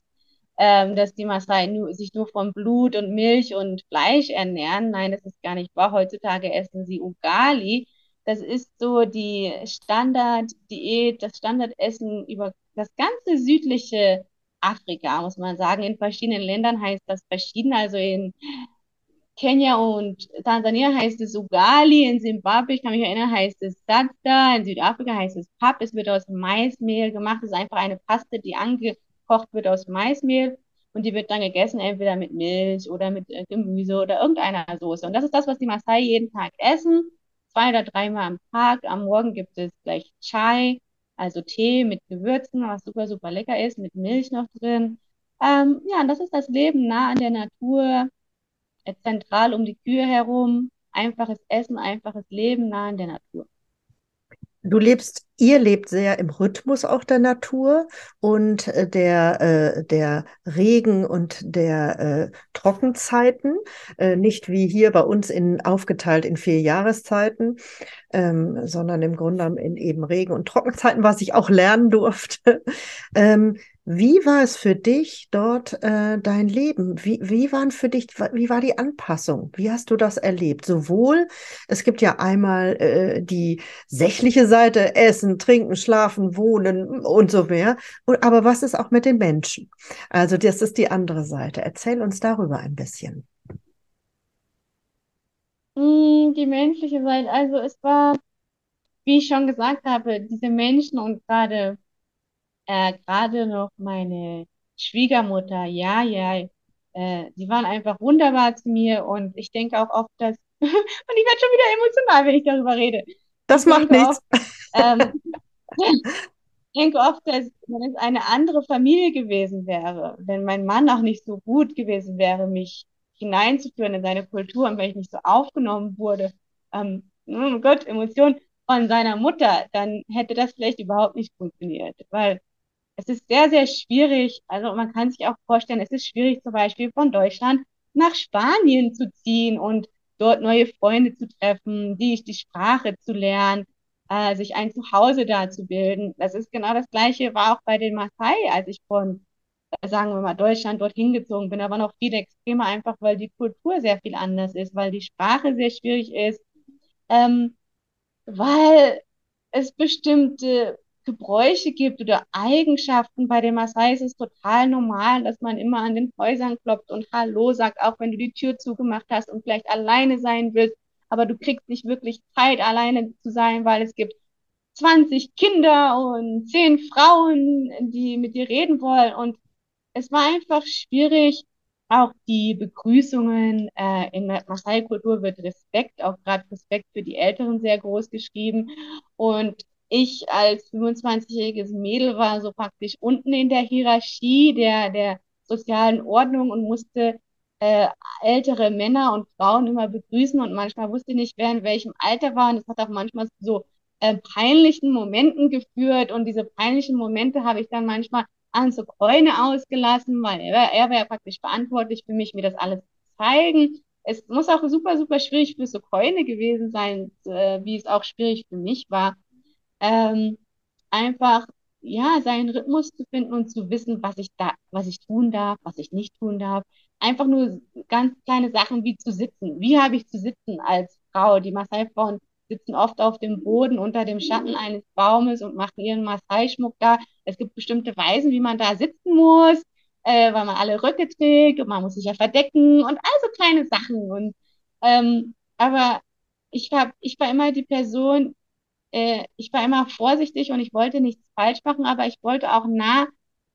ähm, dass die Maasai nur, sich nur von Blut und Milch und Fleisch ernähren. Nein, das ist gar nicht wahr. Heutzutage essen sie Ugali. Das ist so die Standarddiät, das Standardessen über das ganze südliche Afrika, muss man sagen. In verschiedenen Ländern heißt das verschieden. Also in Kenia und Tansania heißt es Ugali, in Zimbabwe, ich kann mich erinnern, heißt es Sadda, in Südafrika heißt es Pap, es wird aus Maismehl gemacht, es ist einfach eine Paste, die angekocht wird aus Maismehl und die wird dann gegessen, entweder mit Milch oder mit äh, Gemüse oder irgendeiner Soße. Und das ist das, was die Maasai jeden Tag essen, zwei oder dreimal am Tag. Am Morgen gibt es gleich Chai, also Tee mit Gewürzen, was super, super lecker ist, mit Milch noch drin. Ähm, ja, und das ist das Leben nah an der Natur, zentral um die Kühe herum. Einfaches Essen, einfaches Leben nah in der Natur. Du lebst, ihr lebt sehr im Rhythmus auch der Natur und äh, der, äh, der Regen und der äh, Trockenzeiten, äh, nicht wie hier bei uns in, aufgeteilt in vier Jahreszeiten, ähm, sondern im Grunde in eben Regen- und Trockenzeiten, was ich auch lernen durfte. Wie war es für dich dort äh, dein Leben? Wie, wie waren für dich, wie war die Anpassung? Wie hast du das erlebt? Sowohl, es gibt ja einmal äh, die sächliche Seite, Essen, Trinken, Schlafen, Wohnen und so mehr. Und, aber was ist auch mit den Menschen? Also das ist die andere Seite. Erzähl uns darüber ein bisschen. Hm, die menschliche Seite, also es war, wie ich schon gesagt habe, diese Menschen und gerade äh, gerade noch meine Schwiegermutter, ja, ja, äh, die waren einfach wunderbar zu mir und ich denke auch oft, dass, und ich werde schon wieder emotional, wenn ich darüber rede. Das Ich macht nichts. oft, ähm, ich denke oft, dass wenn es eine andere Familie gewesen wäre, wenn mein Mann auch nicht so gut gewesen wäre, mich hineinzuführen in seine Kultur und wenn ich nicht so aufgenommen wurde, ähm, oh Gott, Emotionen von seiner Mutter, dann hätte das vielleicht überhaupt nicht funktioniert, weil es ist sehr, sehr schwierig. Also man kann sich auch vorstellen, es ist schwierig zum Beispiel von Deutschland nach Spanien zu ziehen und dort neue Freunde zu treffen, die, die Sprache zu lernen, äh, sich ein Zuhause da zu bilden. Das ist genau das Gleiche, war auch bei den Maasai, als ich von, äh, sagen wir mal, Deutschland dorthin gezogen bin, aber noch viel extremer, einfach weil die Kultur sehr viel anders ist, weil die Sprache sehr schwierig ist. Ähm, weil es bestimmte Gebräuche gibt oder Eigenschaften. Bei den Maasai ist es total normal, dass man immer an den Häusern klopft und Hallo sagt, auch wenn du die Tür zugemacht hast und vielleicht alleine sein willst. Aber du kriegst nicht wirklich Zeit, alleine zu sein, weil es gibt 20 Kinder und 10 Frauen, die mit dir reden wollen. Und es war einfach schwierig. Auch die Begrüßungen äh, in der Maasai-Kultur wird Respekt, auch gerade Respekt für die Älteren sehr groß geschrieben. Und ich als 25-jähriges Mädel war so praktisch unten in der Hierarchie der, der sozialen Ordnung und musste äh, ältere Männer und Frauen immer begrüßen und manchmal wusste ich nicht, wer in welchem Alter war. Und es hat auch manchmal so äh, peinlichen Momenten geführt und diese peinlichen Momente habe ich dann manchmal an so Keune ausgelassen, weil er, er wäre ja praktisch verantwortlich für mich, mir das alles zu zeigen. Es muss auch super, super schwierig für so Keune gewesen sein, äh, wie es auch schwierig für mich war ähm, einfach ja seinen Rhythmus zu finden und zu wissen, was ich da, was ich tun darf, was ich nicht tun darf. Einfach nur ganz kleine Sachen wie zu sitzen. Wie habe ich zu sitzen als Frau? Die Maasai-Frauen sitzen oft auf dem Boden unter dem Schatten eines Baumes und machen ihren Maasai-Schmuck da. Es gibt bestimmte Weisen, wie man da sitzen muss, äh, weil man alle Röcke trägt und man muss sich ja verdecken und all so kleine Sachen. Und ähm, aber ich hab, ich war immer die Person, äh, ich war immer vorsichtig und ich wollte nichts falsch machen, aber ich wollte auch nah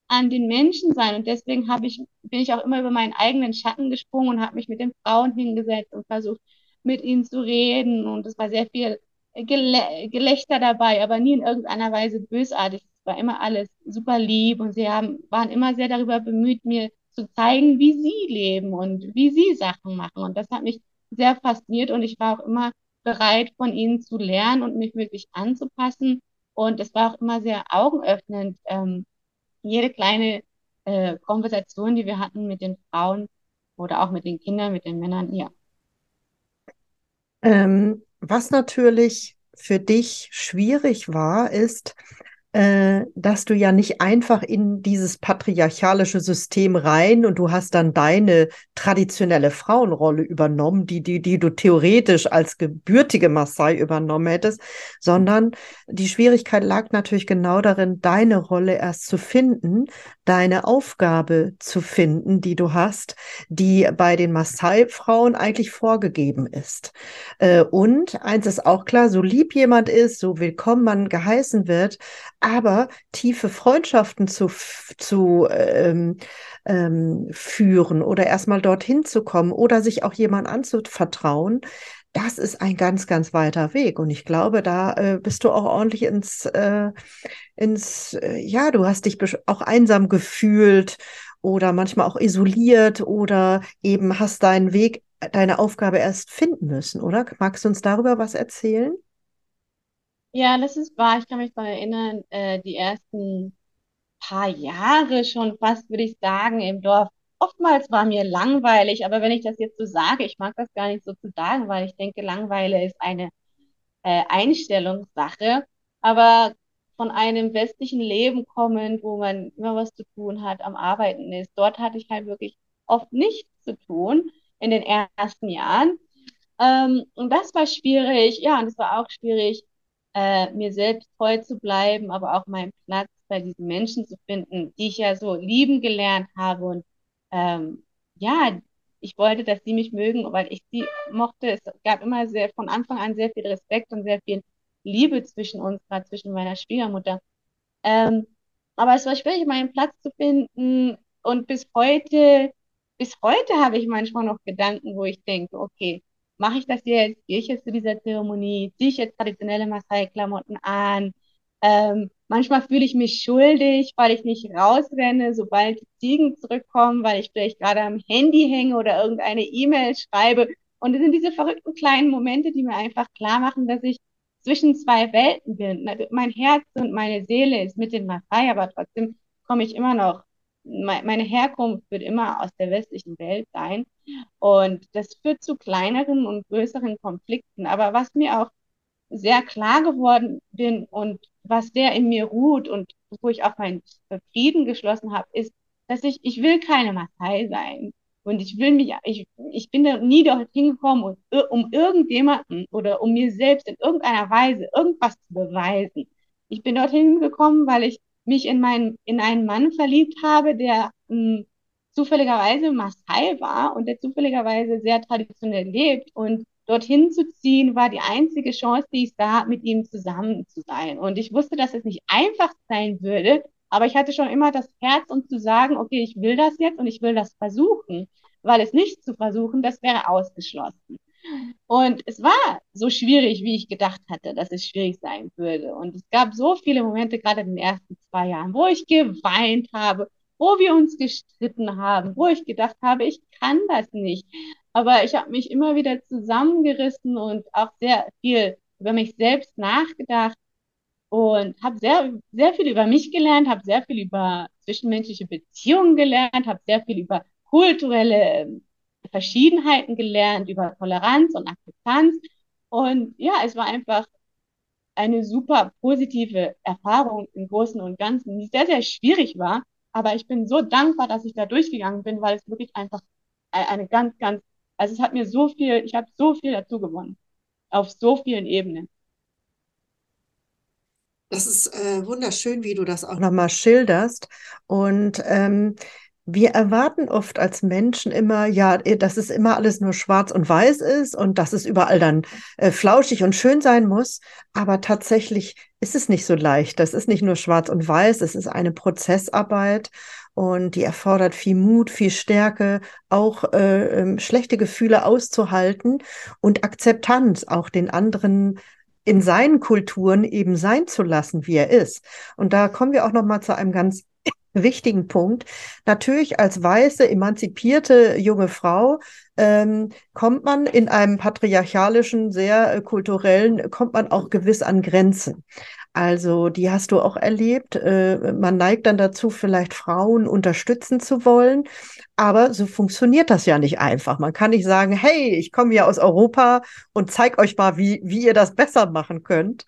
an den Menschen sein. Und deswegen habe ich, bin ich auch immer über meinen eigenen Schatten gesprungen und habe mich mit den Frauen hingesetzt und versucht, mit ihnen zu reden. Und es war sehr viel Gelä Gelächter dabei, aber nie in irgendeiner Weise bösartig. Es war immer alles super lieb und sie haben, waren immer sehr darüber bemüht, mir zu zeigen, wie sie leben und wie sie Sachen machen. Und das hat mich sehr fasziniert und ich war auch immer bereit, von ihnen zu lernen und mich wirklich anzupassen. Und es war auch immer sehr augenöffnend. Ähm, jede kleine äh, Konversation, die wir hatten mit den Frauen oder auch mit den Kindern, mit den Männern, ja. Ähm, was natürlich für dich schwierig war, ist, dass du ja nicht einfach in dieses patriarchalische System rein und du hast dann deine traditionelle Frauenrolle übernommen, die, die, die du theoretisch als gebürtige Maasai übernommen hättest, sondern die Schwierigkeit lag natürlich genau darin, deine Rolle erst zu finden, deine Aufgabe zu finden, die du hast, die bei den Maasai-Frauen eigentlich vorgegeben ist. Äh, und eins ist auch klar, so lieb jemand ist, so willkommen man geheißen wird, aber tiefe Freundschaften zu, zu ähm, ähm, führen oder erstmal dorthin zu kommen oder sich auch jemand anzuvertrauen, das ist ein ganz, ganz weiter Weg. Und ich glaube, da äh, bist du auch ordentlich ins, äh, ins, äh, ja, du hast dich auch einsam gefühlt oder manchmal auch isoliert oder eben hast deinen Weg, deine Aufgabe erst finden müssen, oder? Magst du uns darüber was erzählen? Ja, das ist wahr. Ich kann mich daran erinnern, äh, die ersten paar Jahre schon fast, würde ich sagen, im Dorf. Oftmals war mir langweilig, aber wenn ich das jetzt so sage, ich mag das gar nicht so zu sagen, weil ich denke, Langeweile ist eine äh, Einstellungssache. Aber von einem westlichen Leben kommend, wo man immer was zu tun hat, am Arbeiten ist. Dort hatte ich halt wirklich oft nichts zu tun in den ersten Jahren. Ähm, und das war schwierig, ja, und es war auch schwierig, äh, mir selbst treu zu bleiben, aber auch meinen Platz bei diesen Menschen zu finden, die ich ja so lieben gelernt habe. Und ähm, ja, ich wollte, dass sie mich mögen, weil ich sie mochte. Es gab immer sehr von Anfang an sehr viel Respekt und sehr viel Liebe zwischen uns, gerade zwischen meiner Schwiegermutter. Ähm, aber es war schwierig, meinen Platz zu finden. Und bis heute, bis heute habe ich manchmal noch Gedanken, wo ich denke, okay, mache ich das jetzt? Gehe ich jetzt zu dieser Zeremonie? Ziehe ich jetzt traditionelle Maasai-Klamotten an? Ähm, manchmal fühle ich mich schuldig, weil ich nicht rausrenne, sobald die Ziegen zurückkommen, weil ich vielleicht gerade am Handy hänge oder irgendeine E-Mail schreibe. Und es sind diese verrückten kleinen Momente, die mir einfach klar machen, dass ich zwischen zwei Welten bin. Mein Herz und meine Seele ist mit den Maasai, aber trotzdem komme ich immer noch, meine Herkunft wird immer aus der westlichen Welt sein. Und das führt zu kleineren und größeren Konflikten. Aber was mir auch sehr klar geworden bin und was sehr in mir ruht und wo ich auch meinen Frieden geschlossen habe, ist, dass ich, ich will keine Maasai sein. Und ich will mich, ich, ich bin da nie dorthin gekommen, um, um irgendjemanden oder um mir selbst in irgendeiner Weise irgendwas zu beweisen. Ich bin dorthin gekommen, weil ich mich in, mein, in einen Mann verliebt habe, der mh, hm, zufälligerweise Maasai war und der zufälligerweise sehr traditionell lebt. Und dorthin zu ziehen war die einzige Chance, die ich sah, mit ihm zusammen zu sein. Und ich wusste, dass es nicht einfach sein würde, aber ich hatte schon immer das Herz, um zu sagen, okay, ich will das jetzt und ich will das versuchen, weil es nicht zu versuchen, das wäre ausgeschlossen. Und es war so schwierig, wie ich gedacht hatte, dass es schwierig sein würde. Und es gab so viele Momente, gerade in den ersten zwei Jahren, wo ich geweint habe, wo wir uns gestritten haben, wo ich gedacht habe, ich kann das nicht. Aber ich habe mich immer wieder zusammengerissen und auch sehr viel über mich selbst nachgedacht und habe sehr, sehr viel über mich gelernt, habe sehr viel über zwischenmenschliche Beziehungen gelernt, habe sehr viel über kulturelle ähm, Verschiedenheiten gelernt, über Toleranz und Akzeptanz. Und ja, es war einfach eine super positive Erfahrung im Großen und Ganzen, die sehr, sehr schwierig war. Aber ich bin so dankbar, dass ich da durchgegangen bin, weil es wirklich einfach eine ganz, ganz, also es hat mir so viel, ich habe so viel dazu gewonnen. Auf so vielen Ebenen. Das ist äh, wunderschön, wie du das auch nochmal schilderst. Und ähm, wir erwarten oft als Menschen immer, ja, dass es immer alles nur schwarz und weiß ist und dass es überall dann äh, flauschig und schön sein muss. Aber tatsächlich ist es nicht so leicht. Das ist nicht nur schwarz und weiß, es ist eine Prozessarbeit und die erfordert viel Mut, viel Stärke, auch äh, äh, schlechte Gefühle auszuhalten und Akzeptanz, auch den anderen in seinen Kulturen eben sein zu lassen, wie er ist. Und da kommen wir auch noch mal zu einem ganz wichtigen Punkt. Natürlich als weiße, emanzipierte junge Frau ähm, kommt man in einem patriarchalischen, sehr äh, kulturellen, kommt man auch gewiss an Grenzen. Also die hast du auch erlebt. Äh, man neigt dann dazu, vielleicht Frauen unterstützen zu wollen. Aber so funktioniert das ja nicht einfach. Man kann nicht sagen, hey, ich komme ja aus Europa und zeig euch mal, wie, wie ihr das besser machen könnt.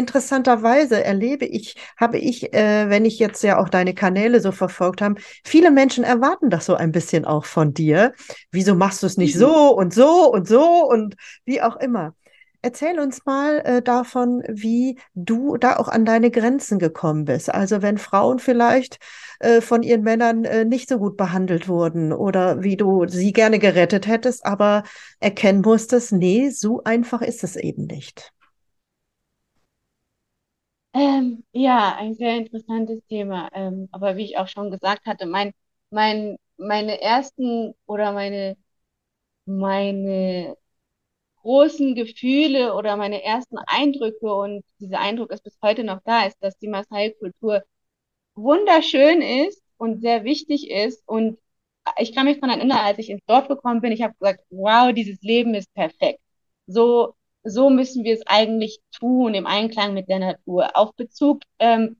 Interessanterweise erlebe ich, habe ich, äh, wenn ich jetzt ja auch deine Kanäle so verfolgt habe, viele Menschen erwarten das so ein bisschen auch von dir. Wieso machst du es nicht mhm. so und so und so und wie auch immer? Erzähl uns mal äh, davon, wie du da auch an deine Grenzen gekommen bist. Also wenn Frauen vielleicht äh, von ihren Männern äh, nicht so gut behandelt wurden oder wie du sie gerne gerettet hättest, aber erkennen musstest, nee, so einfach ist es eben nicht. Ähm, ja, ein sehr interessantes Thema. Ähm, aber wie ich auch schon gesagt hatte, mein, mein, meine ersten oder meine, meine großen Gefühle oder meine ersten Eindrücke und dieser Eindruck ist bis heute noch da, ist, dass die Maasai-Kultur wunderschön ist und sehr wichtig ist. Und ich kann mich daran erinnern, als ich ins Dorf gekommen bin, ich habe gesagt, wow, dieses Leben ist perfekt. So, so müssen wir es eigentlich tun, im Einklang mit der Natur. Auf Bezug ähm,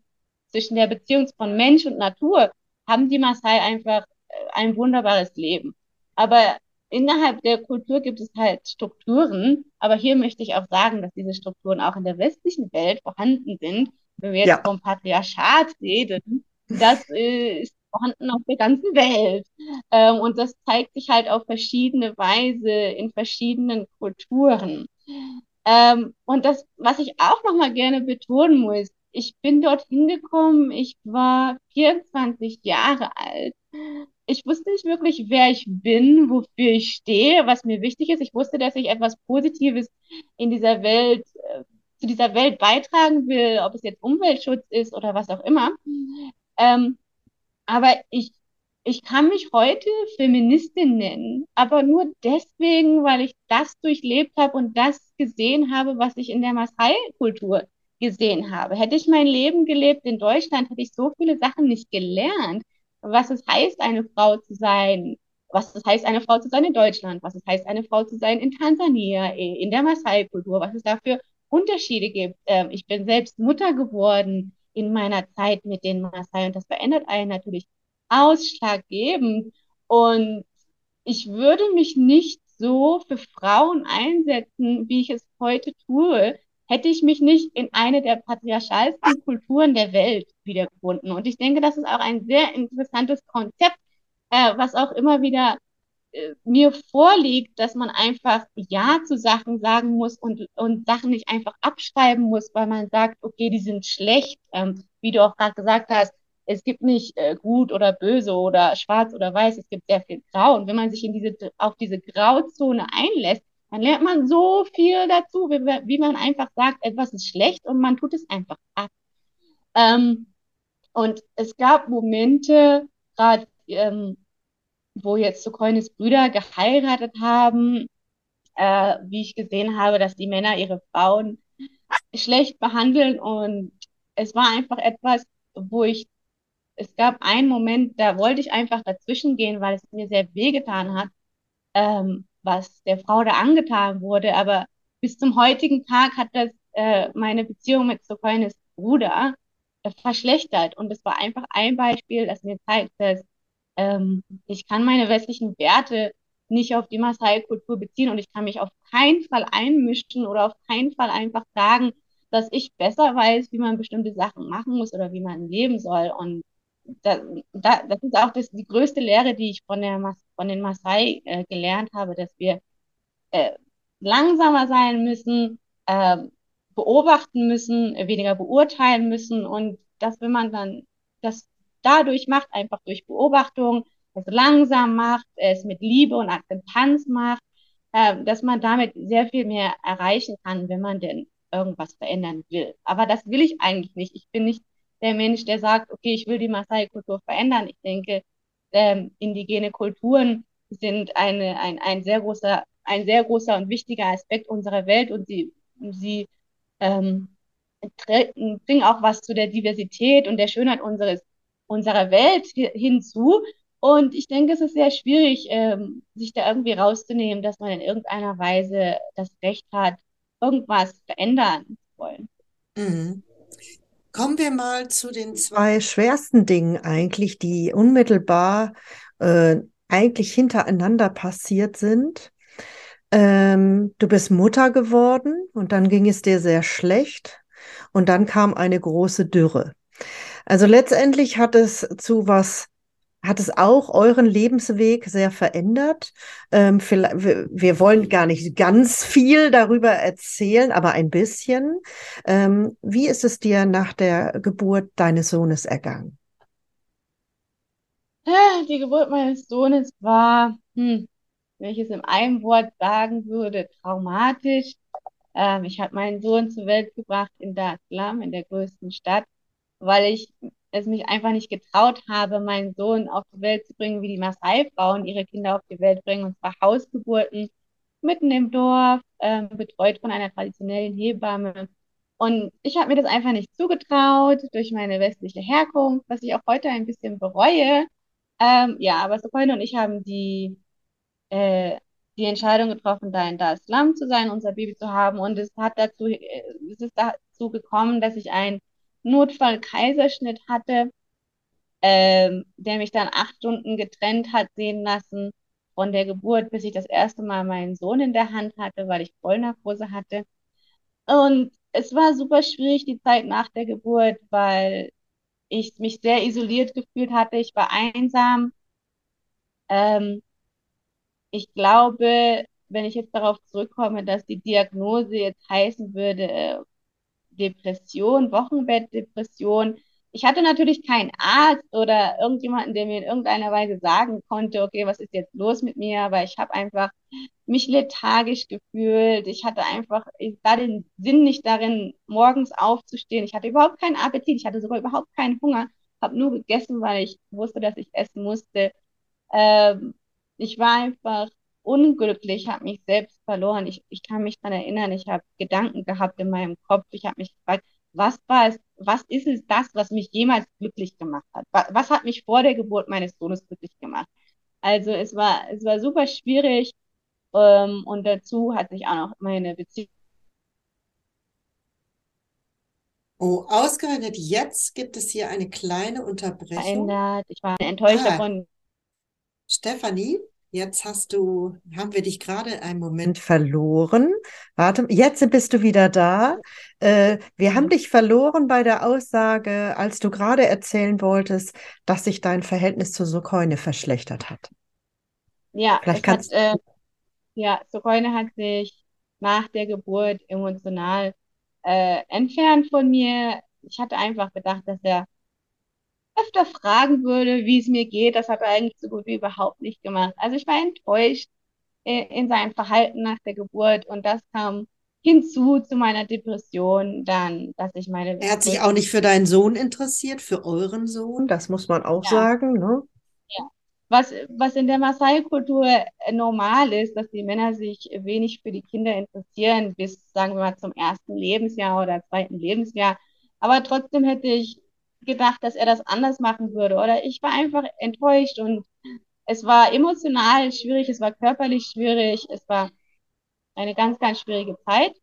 zwischen der Beziehung von Mensch und Natur haben die Maasai einfach äh, ein wunderbares Leben. Aber innerhalb der Kultur gibt es halt Strukturen, aber hier möchte ich auch sagen, dass diese Strukturen auch in der westlichen Welt vorhanden sind, wenn wir jetzt ja. vom Patriarchat reden, das äh, ist vorhanden auf der ganzen Welt. Ähm, und das zeigt sich halt auf verschiedene Weise in verschiedenen Kulturen. Ähm, und das, was ich auch noch mal gerne betonen muss, ich bin dort hingekommen, ich war 24 Jahre alt. Ich wusste nicht wirklich, wer ich bin, wofür ich stehe, was mir wichtig ist. Ich wusste, dass ich etwas Positives in dieser Welt, äh, zu dieser Welt beitragen will, ob es jetzt Umweltschutz ist oder was auch immer. Ähm, aber ich, ich kann mich heute Feministin nennen, aber nur deswegen, weil ich das durchlebt habe und das gesehen habe, was ich in der Maasai-Kultur gesehen habe. Hätte ich mein Leben gelebt in Deutschland, hätte ich so viele Sachen nicht gelernt. Was es heißt, eine Frau zu sein, was es heißt, eine Frau zu sein in Deutschland, was es heißt, eine Frau zu sein in Tansania, in der Maasai-Kultur, was es da für Unterschiede gibt. Ähm, ich bin selbst Mutter geworden in meiner Zeit mit den Maasai und das verändert einen natürlich ausschlaggebend. Und ich würde mich nicht so für Frauen einsetzen, wie ich es heute tue, hätte ich mich nicht in eine der patriarchalsten Kulturen der Welt wiedergefunden. Und ich denke, das ist auch ein sehr interessantes Konzept, äh, was auch immer wieder äh, mir vorliegt, dass man einfach Ja zu Sachen sagen muss und, und Sachen nicht einfach abschreiben muss, weil man sagt, okay, die sind schlecht, ähm, wie du auch gerade gesagt hast, es gibt nicht äh, gut oder böse oder schwarz oder weiß, es gibt sehr viel Grau. Und wenn man sich in diese, auf diese Grauzone einlässt, dann lernt man so viel dazu, wie, wie man einfach sagt, etwas ist schlecht und man tut es einfach ab. Ähm, und es gab Momente, gerade ähm, wo jetzt Sukoines Brüder geheiratet haben, äh, wie ich gesehen habe, dass die Männer ihre Frauen schlecht behandeln und es war einfach etwas, wo ich, es gab einen Moment, da wollte ich einfach dazwischen gehen, weil es mir sehr wehgetan hat. Ähm, was der Frau da angetan wurde. Aber bis zum heutigen Tag hat das äh, meine Beziehung mit Sokoines Bruder äh, verschlechtert. Und es war einfach ein Beispiel, das mir zeigt, dass ähm, ich kann meine westlichen Werte nicht auf die Maasai-Kultur beziehen und ich kann mich auf keinen Fall einmischen oder auf keinen Fall einfach sagen, dass ich besser weiß, wie man bestimmte Sachen machen muss oder wie man leben soll. Und da, da, das ist auch das, die größte Lehre, die ich von, der, von den Maasai äh, gelernt habe, dass wir äh, langsamer sein müssen, äh, beobachten müssen, weniger beurteilen müssen und dass wenn man dann das dadurch macht, einfach durch Beobachtung, es langsam macht, es mit Liebe und Akzeptanz macht, äh, dass man damit sehr viel mehr erreichen kann, wenn man denn irgendwas verändern will. Aber das will ich eigentlich nicht. Ich bin nicht der Mensch, der sagt, okay, ich will die Maasai-Kultur verändern. Ich denke, ähm, indigene Kulturen sind eine, ein, ein, sehr großer, ein sehr großer und wichtiger Aspekt unserer Welt und sie, sie ähm, bringen auch was zu der Diversität und der Schönheit unseres, unserer Welt hinzu. Und ich denke, es ist sehr schwierig, ähm, sich da irgendwie rauszunehmen, dass man in irgendeiner Weise das Recht hat, irgendwas verändern zu wollen. Mhm. Kommen wir mal zu den zwei schwersten Dingen eigentlich, die unmittelbar äh, eigentlich hintereinander passiert sind. Ähm, du bist Mutter geworden und dann ging es dir sehr schlecht und dann kam eine große Dürre. Also letztendlich hat es zu was hat es auch euren Lebensweg sehr verändert? Ähm, wir wollen gar nicht ganz viel darüber erzählen, aber ein bisschen. Ähm, wie ist es dir nach der Geburt deines Sohnes ergangen? Ah, die Geburt meines Sohnes war, hm, wenn ich es in einem Wort sagen würde, traumatisch. Ähm, ich habe meinen Sohn zur Welt gebracht in Dar es Salaam, in der größten Stadt, weil ich es mich einfach nicht getraut habe, meinen Sohn auf die Welt zu bringen, wie die Maasai-Frauen ihre Kinder auf die Welt bringen, und zwar Hausgeburten mitten im Dorf, äh, betreut von einer traditionellen Hebamme. Und ich habe mir das einfach nicht zugetraut durch meine westliche Herkunft, was ich auch heute ein bisschen bereue. Ähm, ja, aber Sokoine und ich haben die, äh, die Entscheidung getroffen, da in Dar es zu sein, unser Baby zu haben. Und es hat dazu, äh, es ist dazu gekommen, dass ich ein Notfall-Kaiserschnitt hatte, ähm, der mich dann acht Stunden getrennt hat sehen lassen von der Geburt, bis ich das erste Mal meinen Sohn in der Hand hatte, weil ich Vollnarkose hatte. Und es war super schwierig, die Zeit nach der Geburt, weil ich mich sehr isoliert gefühlt hatte. Ich war einsam. Ähm, ich glaube, wenn ich jetzt darauf zurückkomme, dass die Diagnose jetzt heißen würde, Depression, Wochenbettdepression. Ich hatte natürlich keinen Arzt oder irgendjemanden, der mir in irgendeiner Weise sagen konnte, okay, was ist jetzt los mit mir? Aber ich habe einfach mich lethargisch gefühlt. Ich hatte einfach ich sah den Sinn nicht darin, morgens aufzustehen. Ich hatte überhaupt keinen Appetit. Ich hatte sogar überhaupt keinen Hunger. Habe nur gegessen, weil ich wusste, dass ich essen musste. Ähm, ich war einfach unglücklich, habe mich selbst verloren. Ich, ich kann mich daran erinnern, ich habe Gedanken gehabt in meinem Kopf. Ich habe mich gefragt, was war es, was ist es das, was mich jemals glücklich gemacht hat? Was, was hat mich vor der Geburt meines Sohnes glücklich gemacht? Also es war, es war super schwierig ähm, und dazu hat sich auch noch meine Beziehung Oh, ausgerechnet jetzt gibt es hier eine kleine Unterbrechung. verändert. Ich war enttäuscht Ah, davon. Stefanie, jetzt hast du, haben wir dich gerade einen Moment. Moment verloren. Warte, jetzt bist du wieder da. Äh, wir haben Mhm. dich verloren bei der Aussage, als du gerade erzählen wolltest, dass sich dein Verhältnis zu Sokoine verschlechtert hat. Ja, Vielleicht es hat, kannst äh, ja, Sokoine hat sich nach der Geburt emotional äh, entfernt von mir. Ich hatte einfach gedacht, dass er öfter fragen würde, wie es mir geht. Das hat er eigentlich so gut wie überhaupt nicht gemacht. Also ich war enttäuscht äh, in seinem Verhalten nach der Geburt und das kam hinzu zu meiner Depression, dann, dass ich meine Er hat sich auch nicht für deinen Sohn interessiert, für euren Sohn. das muss man auch ja, sagen, ne? ja. Was, was in der Maasai-Kultur äh, normal ist, dass die Männer sich wenig für die Kinder interessieren, bis, sagen wir mal, zum ersten Lebensjahr oder zweiten Lebensjahr. Aber trotzdem hätte ich gedacht, dass er das anders machen würde. Oder ich war einfach enttäuscht und es war emotional schwierig, es war körperlich schwierig, es war eine ganz, ganz schwierige Zeit.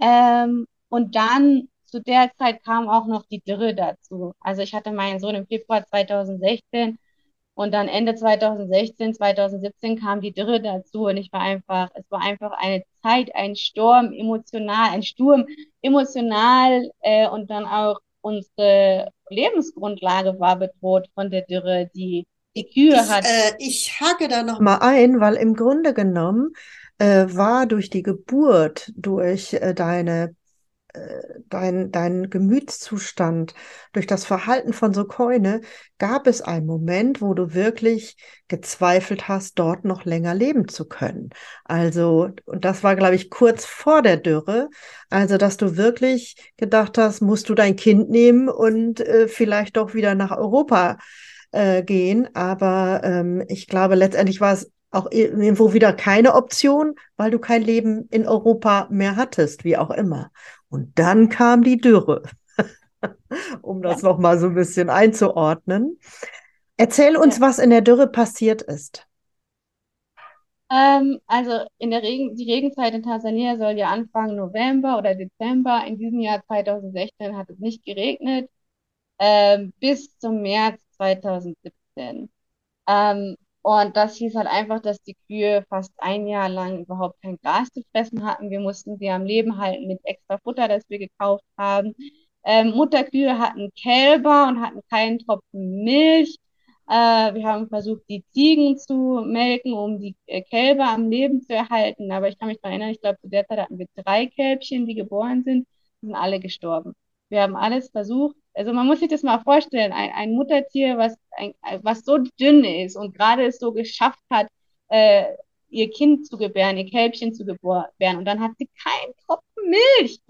Ähm, und dann zu der Zeit kam auch noch die Dürre dazu. Also ich hatte meinen Sohn im Februar 2016 und dann Ende 2016, 2017 kam die Dürre dazu und ich war einfach, es war einfach eine Zeit, ein Sturm emotional, ein Sturm emotional äh, und dann auch unsere Lebensgrundlage war bedroht von der Dürre. Die, die Kühe Ich, hat, äh, ich hake da noch Mal ein, weil im Grunde genommen äh, war durch die Geburt, durch äh, deine dein, dein Gemütszustand, durch das Verhalten von Sokoine, gab es einen Moment, wo du wirklich gezweifelt hast, dort noch länger leben zu können. Also, und das war, glaube ich, kurz vor der Dürre. Also, dass du wirklich gedacht hast, musst du dein Kind nehmen und äh, vielleicht doch wieder nach Europa äh, gehen. Aber ähm, ich glaube, letztendlich war es auch irgendwo wieder keine Option, weil du kein Leben in Europa mehr hattest, wie auch immer. Und dann kam die Dürre, um das ja, nochmal so ein bisschen einzuordnen. Erzähl uns, ja. was in der Dürre passiert ist. Ähm, also in der Regen, die Regenzeit in Tansania soll ja Anfang November oder Dezember. In diesem Jahr 2016 hat es nicht geregnet, ähm, bis zum März 2017. Ähm, und das hieß halt einfach, dass die Kühe fast ein Jahr lang überhaupt kein Gras zu fressen hatten. Wir mussten sie am Leben halten mit extra Futter, das wir gekauft haben. Ähm, Mutterkühe hatten Kälber und hatten keinen Tropfen Milch. Äh, wir haben versucht, die Ziegen zu melken, um die äh, Kälber am Leben zu erhalten. Aber ich kann mich daran erinnern, ich glaube, zu der Zeit hatten wir drei Kälbchen, die geboren sind. Die sind alle gestorben. Wir haben alles versucht. Also man muss sich das mal vorstellen, ein, ein Muttertier, was, ein, was so dünn ist und gerade es so geschafft hat, äh, ihr Kind zu gebären, ihr Kälbchen zu gebären und dann hat sie keinen Tropfen Milch.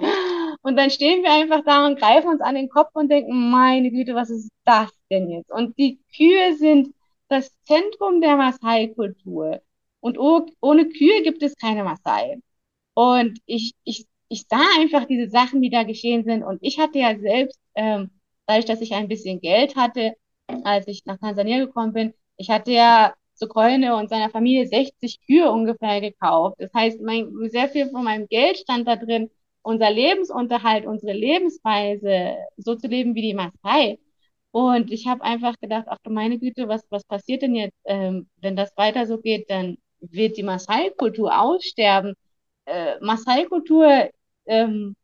Und dann stehen wir einfach da und greifen uns an den Kopf und denken, meine Güte, was ist das denn jetzt? Und die Kühe sind das Zentrum der Maasai-Kultur. Und oh, ohne Kühe gibt es keine Maasai. Und ich, ich, ich sah einfach diese Sachen, die da geschehen sind. Und ich hatte ja selbst, ähm, dadurch, dass ich ein bisschen Geld hatte, als ich nach Tansania gekommen bin, ich hatte ja zu Keune und seiner Familie 60 Kühe ungefähr gekauft. Das heißt, mein, sehr viel von meinem Geld stand da drin, unser Lebensunterhalt, unsere Lebensweise, so zu leben wie die Maasai. Und ich habe einfach gedacht, ach du meine Güte, was, was passiert denn jetzt, ähm, wenn das weiter so geht, dann wird die Maasai-Kultur aussterben äh, Maasai-Kultur ähm,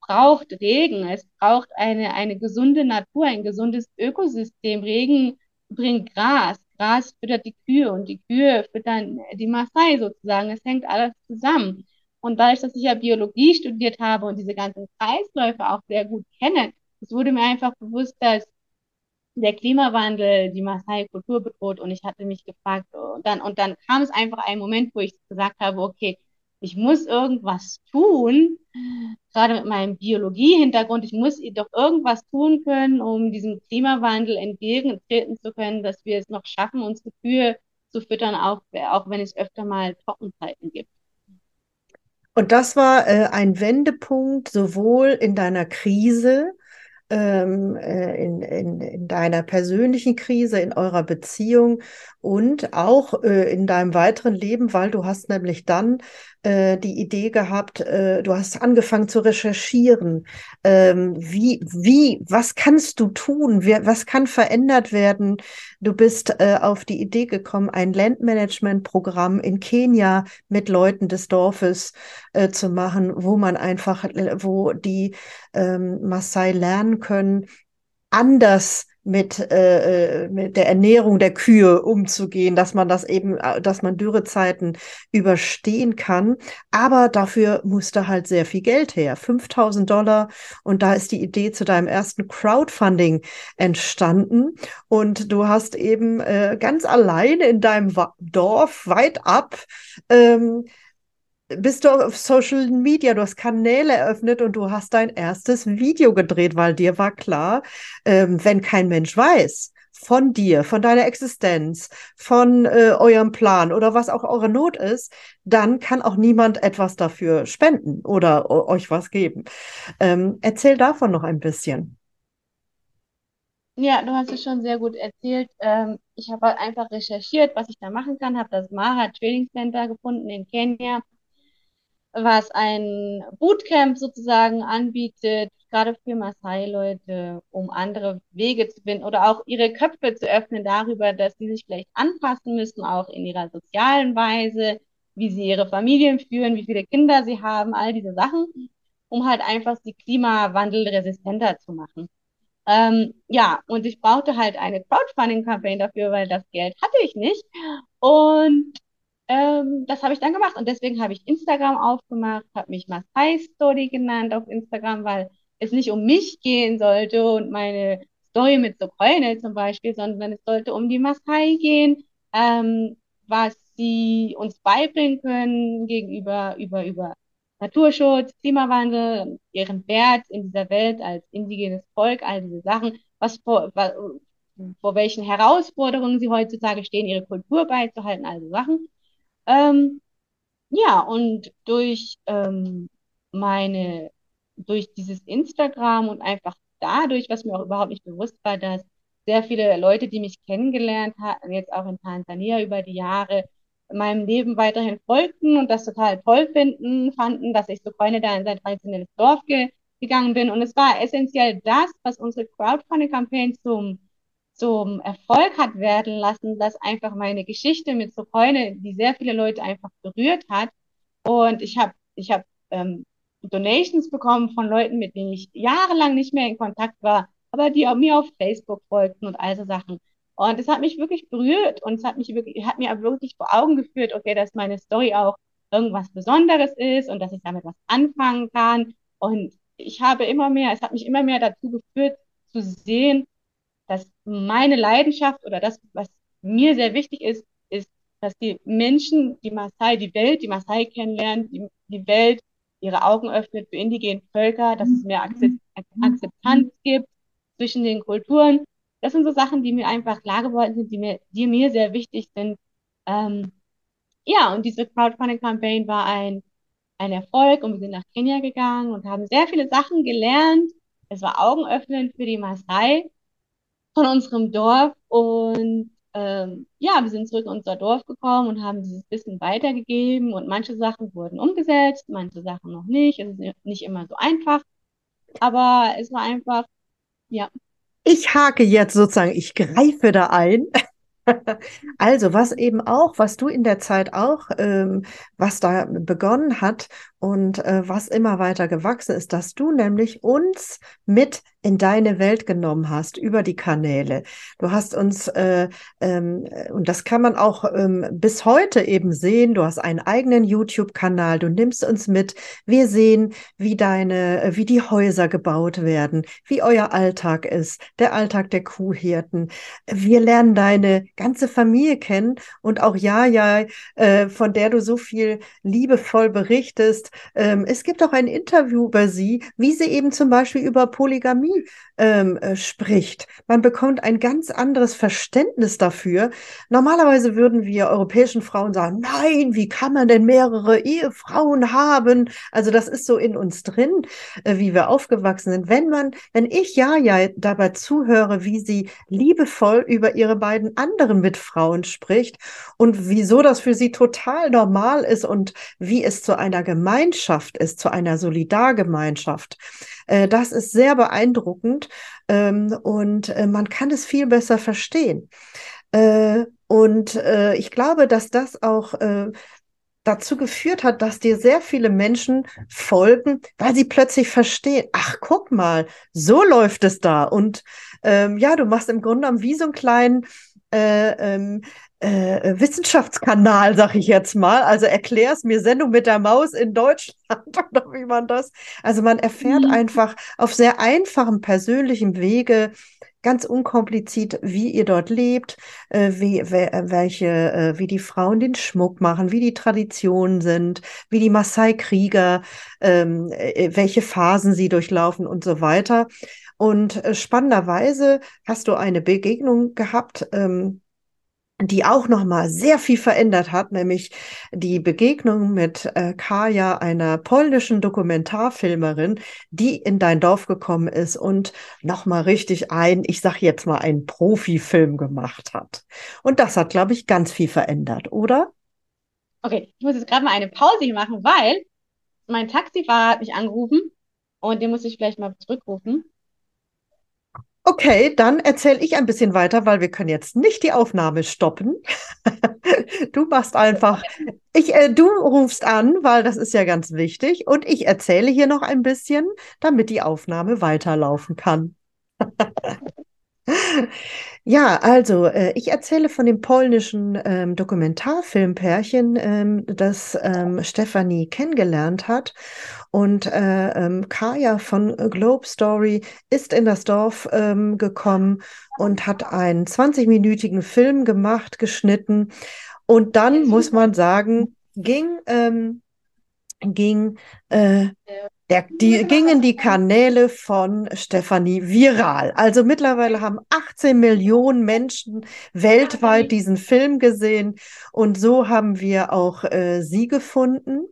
braucht Regen, es braucht eine, eine gesunde Natur, ein gesundes Ökosystem. Regen bringt Gras, Gras füttert die Kühe und die Kühe füttern die Maasai sozusagen. Es hängt alles zusammen. Und dadurch, dass ich ja Biologie studiert habe und diese ganzen Kreisläufe auch sehr gut kenne, es wurde mir einfach bewusst, dass der Klimawandel die Maasai-Kultur bedroht und ich hatte mich gefragt und dann, und dann kam es einfach ein Moment, wo ich gesagt habe, okay, ich muss irgendwas tun, gerade mit meinem Biologie-Hintergrund, ich muss doch irgendwas tun können, um diesem Klimawandel entgegentreten zu können, dass wir es noch schaffen, unsere Kühe zu füttern, auch, auch wenn es öfter mal Trockenzeiten gibt. Und das war äh, ein Wendepunkt sowohl in deiner Krise, ähm, äh, in, in, in deiner persönlichen Krise, in eurer Beziehung und auch äh, in deinem weiteren Leben, weil du hast nämlich dann äh, die Idee gehabt, äh, du hast angefangen zu recherchieren. Ähm, wie, wie, was kannst du tun? Wie, was kann verändert werden? Du bist äh, auf die Idee gekommen, ein Landmanagement-Programm in Kenia mit Leuten des Dorfes äh, zu machen, wo man einfach, äh, wo die ähm, Maasai lernen können, anders mit, äh, mit der Ernährung der Kühe umzugehen, dass man das eben, äh, dass man Dürrezeiten überstehen kann. Aber dafür musste halt sehr viel Geld her, 5000 Dollar. Und da ist die Idee zu deinem ersten Crowdfunding entstanden. Und du hast eben äh, ganz alleine in deinem Dorf weit ab ähm, bist du auf Social Media, du hast Kanäle eröffnet und du hast dein erstes Video gedreht, weil dir war klar, ähm, wenn kein Mensch weiß von dir, von deiner Existenz, von äh, eurem Plan oder was auch eure Not ist, dann kann auch niemand etwas dafür spenden oder euch was geben. Ähm, erzähl davon noch ein bisschen. Ja, du hast es schon sehr gut erzählt. Ähm, ich habe halt einfach recherchiert, was ich da machen kann, habe das Mara Training Center gefunden in Kenia was ein Bootcamp sozusagen anbietet, gerade für Maasai-Leute, um andere Wege zu finden oder auch ihre Köpfe zu öffnen darüber, dass sie sich vielleicht anpassen müssen, auch in ihrer sozialen Weise, wie sie ihre Familien führen, wie viele Kinder sie haben, all diese Sachen, um halt einfach die Klimawandel resistenter zu machen. Ähm, ja, und ich brauchte halt eine Crowdfunding-Kampagne dafür, weil das Geld hatte ich nicht. Und ähm, das habe ich dann gemacht und deswegen habe ich Instagram aufgemacht, habe mich Masai Story genannt auf Instagram, weil es nicht um mich gehen sollte und meine Story mit Sokoine zum Beispiel, sondern es sollte um die Masai gehen, ähm, was sie uns beibringen können gegenüber über, über Naturschutz, Klimawandel, ihren Wert in dieser Welt als indigenes Volk, all diese Sachen, was vor, vor welchen Herausforderungen sie heutzutage stehen, ihre Kultur beizuhalten, all diese Sachen. Ähm, ja, und durch ähm, meine, durch dieses Instagram und einfach dadurch, was mir auch überhaupt nicht bewusst war, dass sehr viele Leute, die mich kennengelernt hatten, jetzt auch in Tansania über die Jahre, meinem Leben weiterhin folgten und das total toll finden, fanden, dass ich so Freunde da in sein traditionelles Dorf ge gegangen bin. Und es war essentiell das, was unsere Crowdfunding-Campaign zum zum Erfolg hat werden lassen, dass einfach meine Geschichte mit Sokoine, die sehr viele Leute einfach berührt hat. Und ich habe ich hab, ähm, Donations bekommen von Leuten, mit denen ich jahrelang nicht mehr in Kontakt war, aber die mir auf Facebook folgten und all so Sachen. Und es hat mich wirklich berührt und es hat mich wirklich, hat mir wirklich vor Augen geführt, okay, dass meine Story auch irgendwas Besonderes ist und dass ich damit was anfangen kann. Und ich habe immer mehr, es hat mich immer mehr dazu geführt, zu sehen, dass meine Leidenschaft oder das, was mir sehr wichtig ist, ist, dass die Menschen, die Maasai, die Welt, die Maasai kennenlernen, die, die Welt ihre Augen öffnet für indigene Völker, dass es mehr Akzeptanz gibt zwischen den Kulturen. Das sind so Sachen, die mir einfach klar geworden sind, die mir, die mir sehr wichtig sind. Ähm, ja, und diese Crowdfunding-Campaign war ein, ein Erfolg und wir sind nach Kenia gegangen und haben sehr viele Sachen gelernt. Es war augenöffnend für die Maasai von unserem Dorf und ähm, ja, wir sind zurück in unser Dorf gekommen und haben dieses Wissen weitergegeben und manche Sachen wurden umgesetzt, manche Sachen noch nicht. Es ist nicht immer so einfach, aber es war einfach, ja. Ich hake jetzt sozusagen, ich greife da ein. Also, was eben auch, was du in der Zeit auch, ähm, was da begonnen hat und äh, was immer weiter gewachsen ist, dass du nämlich uns mit in deine Welt genommen hast über die Kanäle. Du hast uns, äh, ähm, und das kann man auch ähm, bis heute eben sehen, du hast einen eigenen YouTube-Kanal, du nimmst uns mit. Wir sehen, wie deine, wie die Häuser gebaut werden, wie euer Alltag ist, der Alltag der Kuhhirten. Wir lernen deine ganze Familie kennen und auch Jaja, äh, von der du so viel liebevoll berichtest. Ähm, es gibt auch ein Interview über sie, wie sie eben zum Beispiel über Polygamie me ähm, äh, spricht. Man bekommt ein ganz anderes Verständnis dafür. Normalerweise würden wir europäischen Frauen sagen, nein, wie kann man denn mehrere Ehefrauen haben? Also das ist so in uns drin, äh, wie wir aufgewachsen sind. Wenn man, wenn ich ja ja dabei zuhöre, wie sie liebevoll über ihre beiden anderen Mitfrauen spricht und wieso das für sie total normal ist und wie es zu einer Gemeinschaft ist, zu einer Solidargemeinschaft. Äh, das ist sehr beeindruckend ähm, und äh, man kann es viel besser verstehen. Äh, und äh, ich glaube, dass das auch äh, dazu geführt hat, dass dir sehr viele Menschen folgen, weil sie plötzlich verstehen, ach, guck mal, so läuft es da. Und ähm, ja, du machst im Grunde genommen wie so einen kleinen äh, ähm, äh, Wissenschaftskanal, sag ich jetzt mal. Also erklär's mir Sendung mit der Maus in Deutschland oder wie man das. Also man erfährt mhm. einfach auf sehr einfachem persönlichem Wege ganz unkompliziert, wie ihr dort lebt, äh, wie, welche, äh, wie die Frauen den Schmuck machen, wie die Traditionen sind, wie die Maasai-Krieger, ähm, äh, welche Phasen sie durchlaufen und so weiter. Und äh, spannenderweise hast du eine Begegnung gehabt, ähm, die auch noch mal sehr viel verändert hat, nämlich die Begegnung mit äh, Kaja, einer polnischen Dokumentarfilmerin, die in dein Dorf gekommen ist und noch mal richtig ein, ich sag jetzt mal, einen Profifilm gemacht hat. Und das hat, glaube ich, ganz viel verändert, oder? Okay, ich muss jetzt gerade mal eine Pause machen, weil mein Taxifahrer hat mich angerufen und den muss ich vielleicht mal zurückrufen. Okay, dann erzähle ich ein bisschen weiter, weil wir können jetzt nicht die Aufnahme stoppen. du machst einfach, ich, äh, du rufst an, weil das ist ja ganz wichtig, und ich erzähle hier noch ein bisschen, damit die Aufnahme weiterlaufen kann. Ja, also äh, ich erzähle von dem polnischen ähm, Dokumentarfilmpärchen, ähm, das ähm, Stefanie kennengelernt hat. Und äh, ähm, Kaya von Globe Story ist in das Dorf ähm, gekommen und hat einen 20-minütigen Film gemacht, geschnitten. Und dann muss man sagen, ging, ähm, ging äh, der, die gingen die Kanäle von Stefanie viral. Also mittlerweile haben 18 Millionen Menschen weltweit diesen Film gesehen. Und so haben wir auch äh, sie gefunden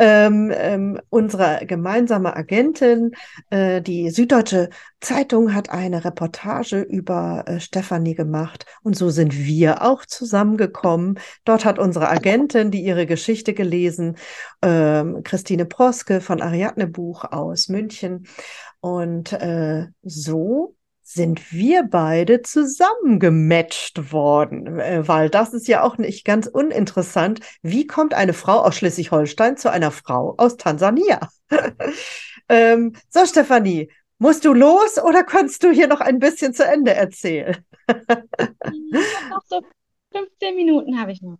ähm, ähm, unsere gemeinsame Agentin, äh, die Süddeutsche Zeitung, hat eine Reportage über äh, Stefanie gemacht und so sind wir auch zusammengekommen. Dort hat unsere Agentin, die ihre Geschichte gelesen, ähm, Christine Proske von Ariadne Buch aus München. Und äh, so sind wir beide zusammengematcht worden, äh, weil das ist ja auch nicht ganz uninteressant. Wie kommt eine Frau aus Schleswig-Holstein zu einer Frau aus Tansania? ähm, so, Stefanie, musst du los oder kannst du hier noch ein bisschen zu Ende erzählen? noch so 15 Minuten habe ich noch.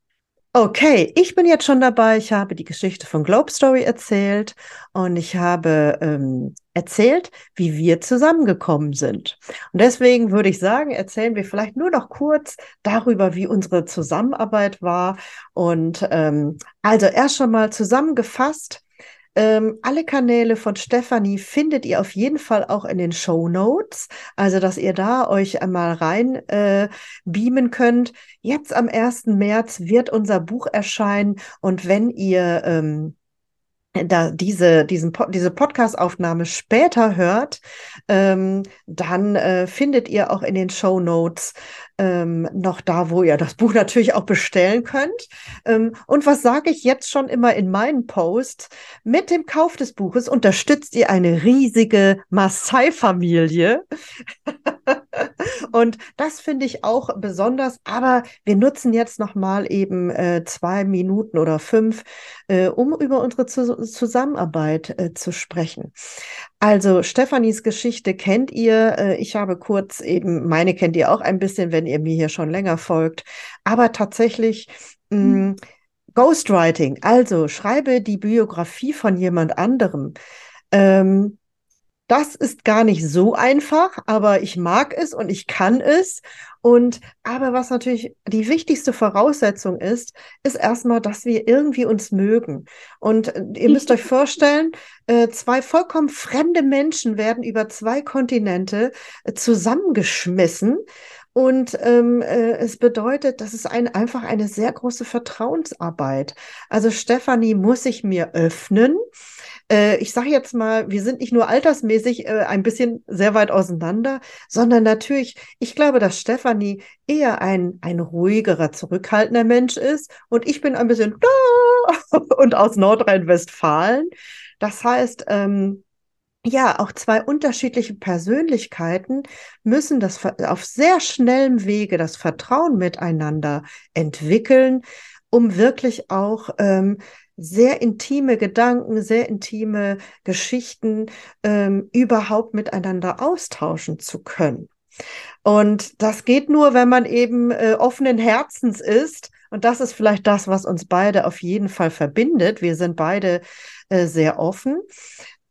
Okay, ich bin jetzt schon dabei. Ich habe die Geschichte von Globe Story erzählt und ich habe ähm, erzählt, wie wir zusammengekommen sind. Und deswegen würde ich sagen, erzählen wir vielleicht nur noch kurz darüber, wie unsere Zusammenarbeit war. Und ähm, also erst schon mal zusammengefasst. Ähm, alle Kanäle von Stefanie findet ihr auf jeden Fall auch in den Show Notes, also dass ihr da euch einmal rein äh, beamen könnt. Jetzt am 1. März wird unser Buch erscheinen und wenn ihr ähm, da diese, diesen, diese Podcast-Aufnahme später hört, ähm, dann äh, findet ihr auch in den Show Notes ähm, noch da, wo ihr das Buch natürlich auch bestellen könnt. Ähm, und was sage ich jetzt schon immer in meinen Posts? Mit dem Kauf des Buches unterstützt ihr eine riesige Maasai-Familie. Und das finde ich auch besonders. Aber wir nutzen jetzt noch mal eben äh, zwei Minuten oder fünf, äh, um über unsere Zu Zusammenarbeit äh, zu sprechen. Also Stefanis Geschichte kennt ihr. Äh, ich habe kurz eben, meine kennt ihr auch ein bisschen, wenn ihr mir hier schon länger folgt. Aber tatsächlich mh, mm, Ghostwriting, also schreibe die Biografie von jemand anderem. Ähm, das ist gar nicht so einfach, aber ich mag es und ich kann es. Und aber was natürlich die wichtigste Voraussetzung ist, ist erstmal, dass wir irgendwie uns mögen. Und äh, ihr müsst euch vorstellen, äh, zwei vollkommen fremde Menschen werden über zwei Kontinente äh, zusammengeschmissen. Und ähm, äh, es bedeutet, das ist ein, einfach eine sehr große Vertrauensarbeit. Also Stefanie muss sich mir öffnen äh, ich sage jetzt mal, wir sind nicht nur altersmäßig äh, ein bisschen sehr weit auseinander, sondern natürlich, ich glaube, dass Stefanie eher ein, ein ruhigerer, zurückhaltender Mensch ist und ich bin ein bisschen und aus Nordrhein-Westfalen. Das heißt, ähm, ja, auch zwei unterschiedliche Persönlichkeiten müssen das auf sehr schnellem Wege das Vertrauen miteinander entwickeln, um wirklich auch ähm, sehr intime Gedanken, sehr intime Geschichten ähm, überhaupt miteinander austauschen zu können. Und das geht nur, wenn man eben äh, offenen Herzens ist. Und das ist vielleicht das, was uns beide auf jeden Fall verbindet. Wir sind beide äh, sehr offen.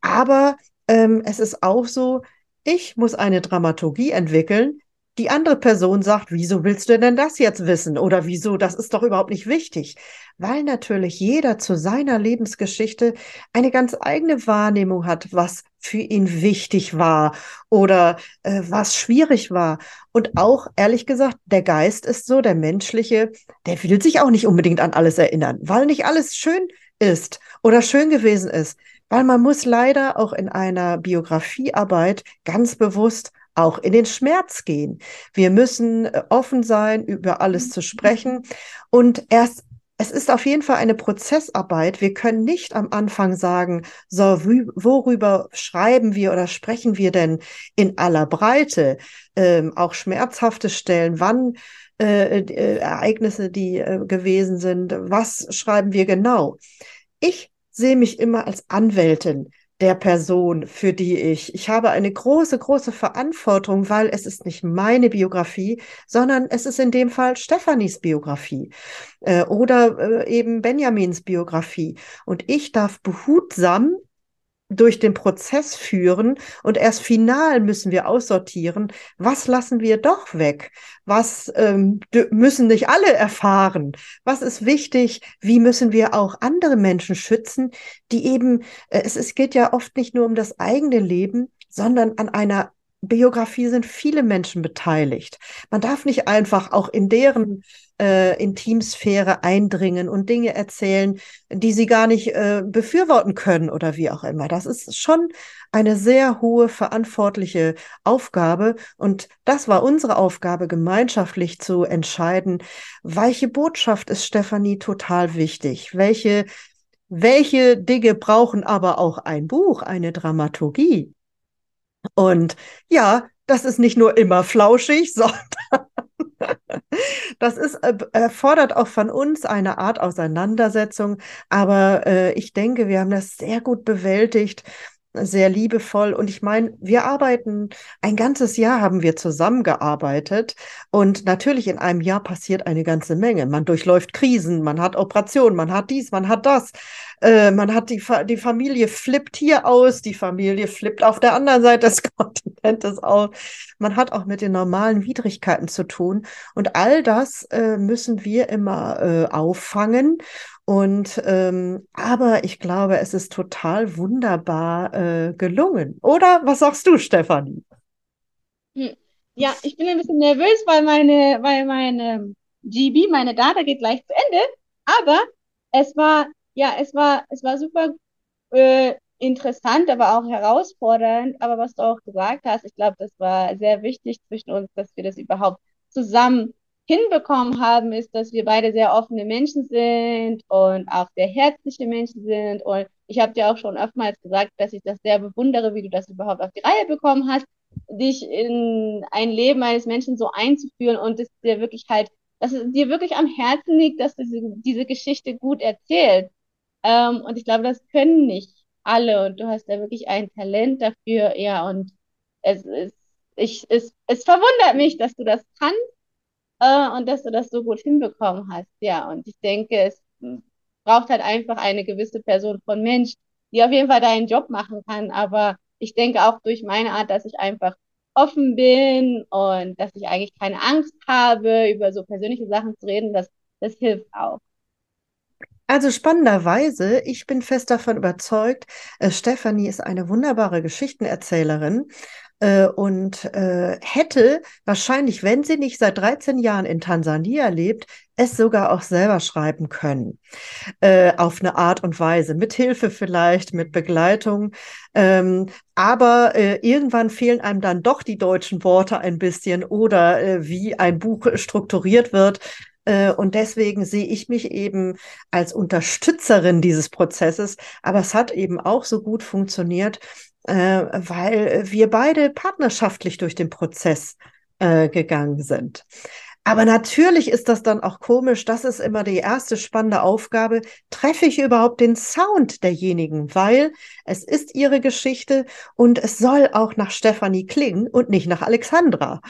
Aber ähm, es ist auch so, ich muss eine Dramaturgie entwickeln, die andere Person sagt, wieso willst du denn das jetzt wissen? Oder wieso, das ist doch überhaupt nicht wichtig. Weil natürlich jeder zu seiner Lebensgeschichte eine ganz eigene Wahrnehmung hat, was für ihn wichtig war oder äh, was schwierig war. Und auch, ehrlich gesagt, der Geist ist so, der menschliche, der will sich auch nicht unbedingt an alles erinnern, weil nicht alles schön ist oder schön gewesen ist. Weil man muss leider auch in einer Biografiearbeit ganz bewusst auch in den Schmerz gehen. Wir müssen äh, offen sein, über alles zu sprechen. Und erst es ist auf jeden Fall eine Prozessarbeit. Wir können nicht am Anfang sagen, so, worüber schreiben wir oder sprechen wir denn in aller Breite? Ähm, auch schmerzhafte Stellen, wann äh, äh, Ereignisse, die äh, gewesen sind, was schreiben wir genau? Ich sehe mich immer als Anwältin der Person, für die ich. Ich habe eine große, große Verantwortung, weil es ist nicht meine Biografie, sondern es ist in dem Fall Stefanis Biografie äh, oder äh, eben Benjamins Biografie. Und ich darf behutsam durch den Prozess führen und erst final müssen wir aussortieren, was lassen wir doch weg, was ähm, müssen nicht alle erfahren, was ist wichtig, wie müssen wir auch andere Menschen schützen, die eben, äh, es, es geht ja oft nicht nur um das eigene Leben, sondern an einer Biografie sind viele Menschen beteiligt. Man darf nicht einfach auch in deren äh, Intimsphäre eindringen und Dinge erzählen, die sie gar nicht äh, befürworten können oder wie auch immer. Das ist schon eine sehr hohe verantwortliche Aufgabe. Und das war unsere Aufgabe, gemeinschaftlich zu entscheiden, welche Botschaft ist Stefanie total wichtig, welche welche Dinge brauchen aber auch ein Buch, eine Dramaturgie? Und ja, das ist nicht nur immer flauschig, sondern das ist, äh, erfordert auch von uns eine Art Auseinandersetzung. Aber äh, ich denke, wir haben das sehr gut bewältigt sehr liebevoll. Und ich meine, wir arbeiten, ein ganzes Jahr haben wir zusammengearbeitet. Und natürlich in einem Jahr passiert eine ganze Menge. Man durchläuft Krisen, man hat Operationen, man hat dies, man hat das. Äh, man hat die, die Familie flippt hier aus, die Familie flippt auf der anderen Seite des Kontinentes aus. Man hat auch mit den normalen Widrigkeiten zu tun. Und all das äh, müssen wir immer äh, auffangen. Und ähm, aber ich glaube, es ist total wunderbar äh, gelungen. Oder was sagst du, Stefanie? Hm. Ja, ich bin ein bisschen nervös, weil meine, weil meine GB, meine Data geht gleich zu Ende. Aber es war, ja, es war, es war super äh, interessant, aber auch herausfordernd. Aber was du auch gesagt hast, ich glaube, das war sehr wichtig zwischen uns, dass wir das überhaupt zusammen hinbekommen haben, ist, dass wir beide sehr offene Menschen sind und auch sehr herzliche Menschen sind. Und ich habe dir auch schon oftmals gesagt, dass ich das sehr bewundere, wie du das überhaupt auf die Reihe bekommen hast. dich in ein Leben eines Menschen so einzuführen und es dir wirklich halt, dass es dir wirklich am Herzen liegt, dass du diese, Geschichte gut erzählst. Ähm, und ich glaube, das können nicht alle und du hast da wirklich ein Talent dafür, ja, und es ist, ich, es, es verwundert mich, dass du das kannst äh, und dass du das so gut hinbekommen hast, ja, und ich denke, es braucht halt einfach eine gewisse Person von Mensch, die auf jeden Fall deinen Job machen kann, aber ich denke auch durch meine Art, dass ich einfach offen bin und dass ich eigentlich keine Angst habe, über so persönliche Sachen zu reden, das, das hilft auch. Also spannenderweise, ich bin fest davon überzeugt, äh, Stefanie ist eine wunderbare Geschichtenerzählerin äh, und äh, hätte wahrscheinlich, wenn sie nicht seit 13 Jahren in Tansania lebt, es sogar auch selber schreiben können. Äh, auf eine Art und Weise, mit Hilfe vielleicht, mit Begleitung. Ähm, aber äh, irgendwann fehlen einem dann doch die deutschen Worte ein bisschen oder äh, wie ein Buch strukturiert wird. Äh, und deswegen sehe ich mich eben als Unterstützerin dieses Prozesses. Aber es hat eben auch so gut funktioniert, weil wir beide partnerschaftlich durch den Prozess äh, gegangen sind. Aber natürlich ist das dann auch komisch. Das ist immer die erste spannende Aufgabe. Treffe ich überhaupt den Sound derjenigen? Weil es ist ihre Geschichte und es soll auch nach Stefanie klingen und nicht nach Alexandra.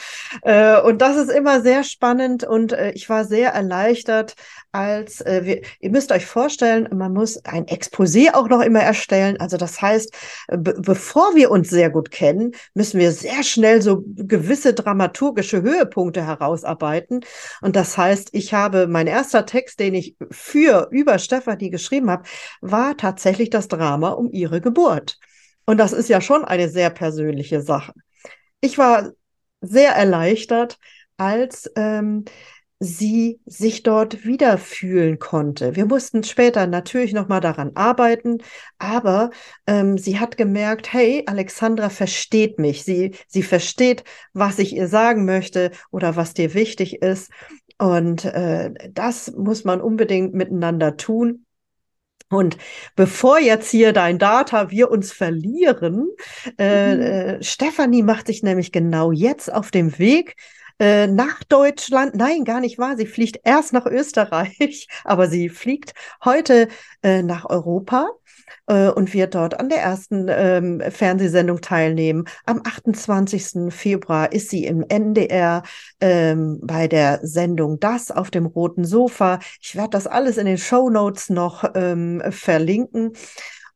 Äh, und das ist immer sehr spannend und äh, ich war sehr erleichtert, als äh, wir, ihr müsst euch vorstellen, man muss ein Exposé auch noch immer erstellen. Also das heißt, bevor wir uns sehr gut kennen, müssen wir sehr schnell so gewisse dramaturgische Höhepunkte herausarbeiten. Und das heißt, ich habe mein erster Text, den ich für über Stefanie geschrieben habe, war tatsächlich das Drama um ihre Geburt. Und das ist ja schon eine sehr persönliche Sache. Ich war sehr erleichtert, als ähm, sie sich dort wiederfühlen konnte. Wir mussten später natürlich noch mal daran arbeiten, aber ähm, sie hat gemerkt, hey, Alexandra versteht mich. Sie, sie versteht, was ich ihr sagen möchte oder was dir wichtig ist. Und äh, das muss man unbedingt miteinander tun. Und bevor jetzt hier dein Data wir uns verlieren, äh, mhm. äh, Stefanie macht sich nämlich genau jetzt auf dem Weg äh, nach Deutschland. Nein, gar nicht wahr. Sie fliegt erst nach Österreich, aber sie fliegt heute äh, nach Europa äh, und wird dort an der ersten ähm, Fernsehsendung teilnehmen. Am 28. Februar ist sie im NDR ähm, bei der Sendung Das auf dem roten Sofa. Ich werde das alles in den Show Notes noch ähm, verlinken.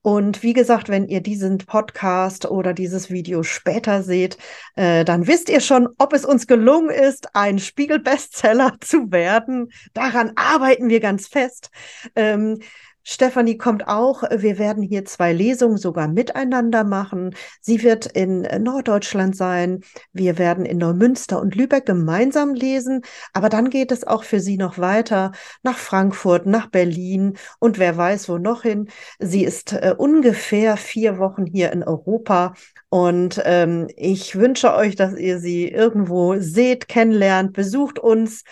Und wie gesagt, wenn ihr diesen Podcast oder dieses Video später seht, äh, dann wisst ihr schon, ob es uns gelungen ist, ein Spiegel-Bestseller zu werden. Daran arbeiten wir ganz fest. Ähm, Stefanie kommt auch. Wir werden hier zwei Lesungen sogar miteinander machen. Sie wird in Norddeutschland sein. Wir werden in Neumünster und Lübeck gemeinsam lesen. Aber dann geht es auch für sie noch weiter nach Frankfurt, nach Berlin und wer weiß wo noch hin. Sie ist äh, ungefähr vier Wochen hier in Europa. Und ähm, ich wünsche euch, dass ihr sie irgendwo seht, kennenlernt, besucht uns,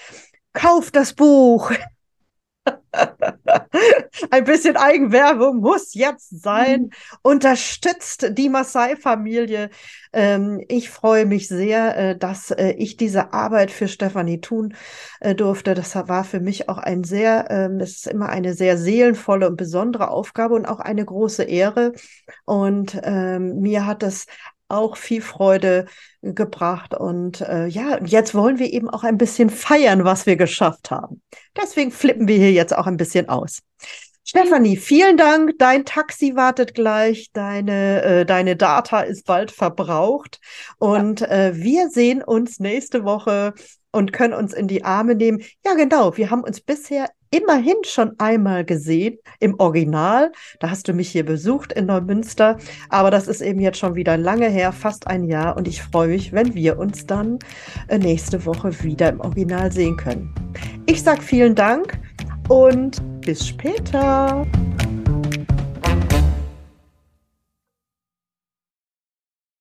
kauft das Buch. Ein bisschen Eigenwerbung muss jetzt sein. Mhm. Unterstützt die Maasai-Familie. Ähm, ich freue mich sehr, äh, dass äh, ich diese Arbeit für Stefanie tun äh, durfte. Das war für mich auch ein sehr, ähm, es ist immer eine sehr seelenvolle und besondere Aufgabe und auch eine große Ehre. Und ähm, mir hat es auch viel Freude gebracht. Und äh, ja, jetzt wollen wir eben auch ein bisschen feiern, was wir geschafft haben. Deswegen flippen wir hier jetzt auch ein bisschen aus. Stefanie, vielen Dank. Dein Taxi wartet gleich. Deine, äh, deine Data ist bald verbraucht. Und ja. äh, wir sehen uns nächste Woche und können uns in die Arme nehmen. Ja, genau. Wir haben uns bisher immerhin schon einmal gesehen im Original. Da hast du mich hier besucht in Neumünster. Aber das ist eben jetzt schon wieder lange her, fast ein Jahr. Und ich freue mich, wenn wir uns dann äh, nächste Woche wieder im Original sehen können. Ich sage vielen Dank und bis später.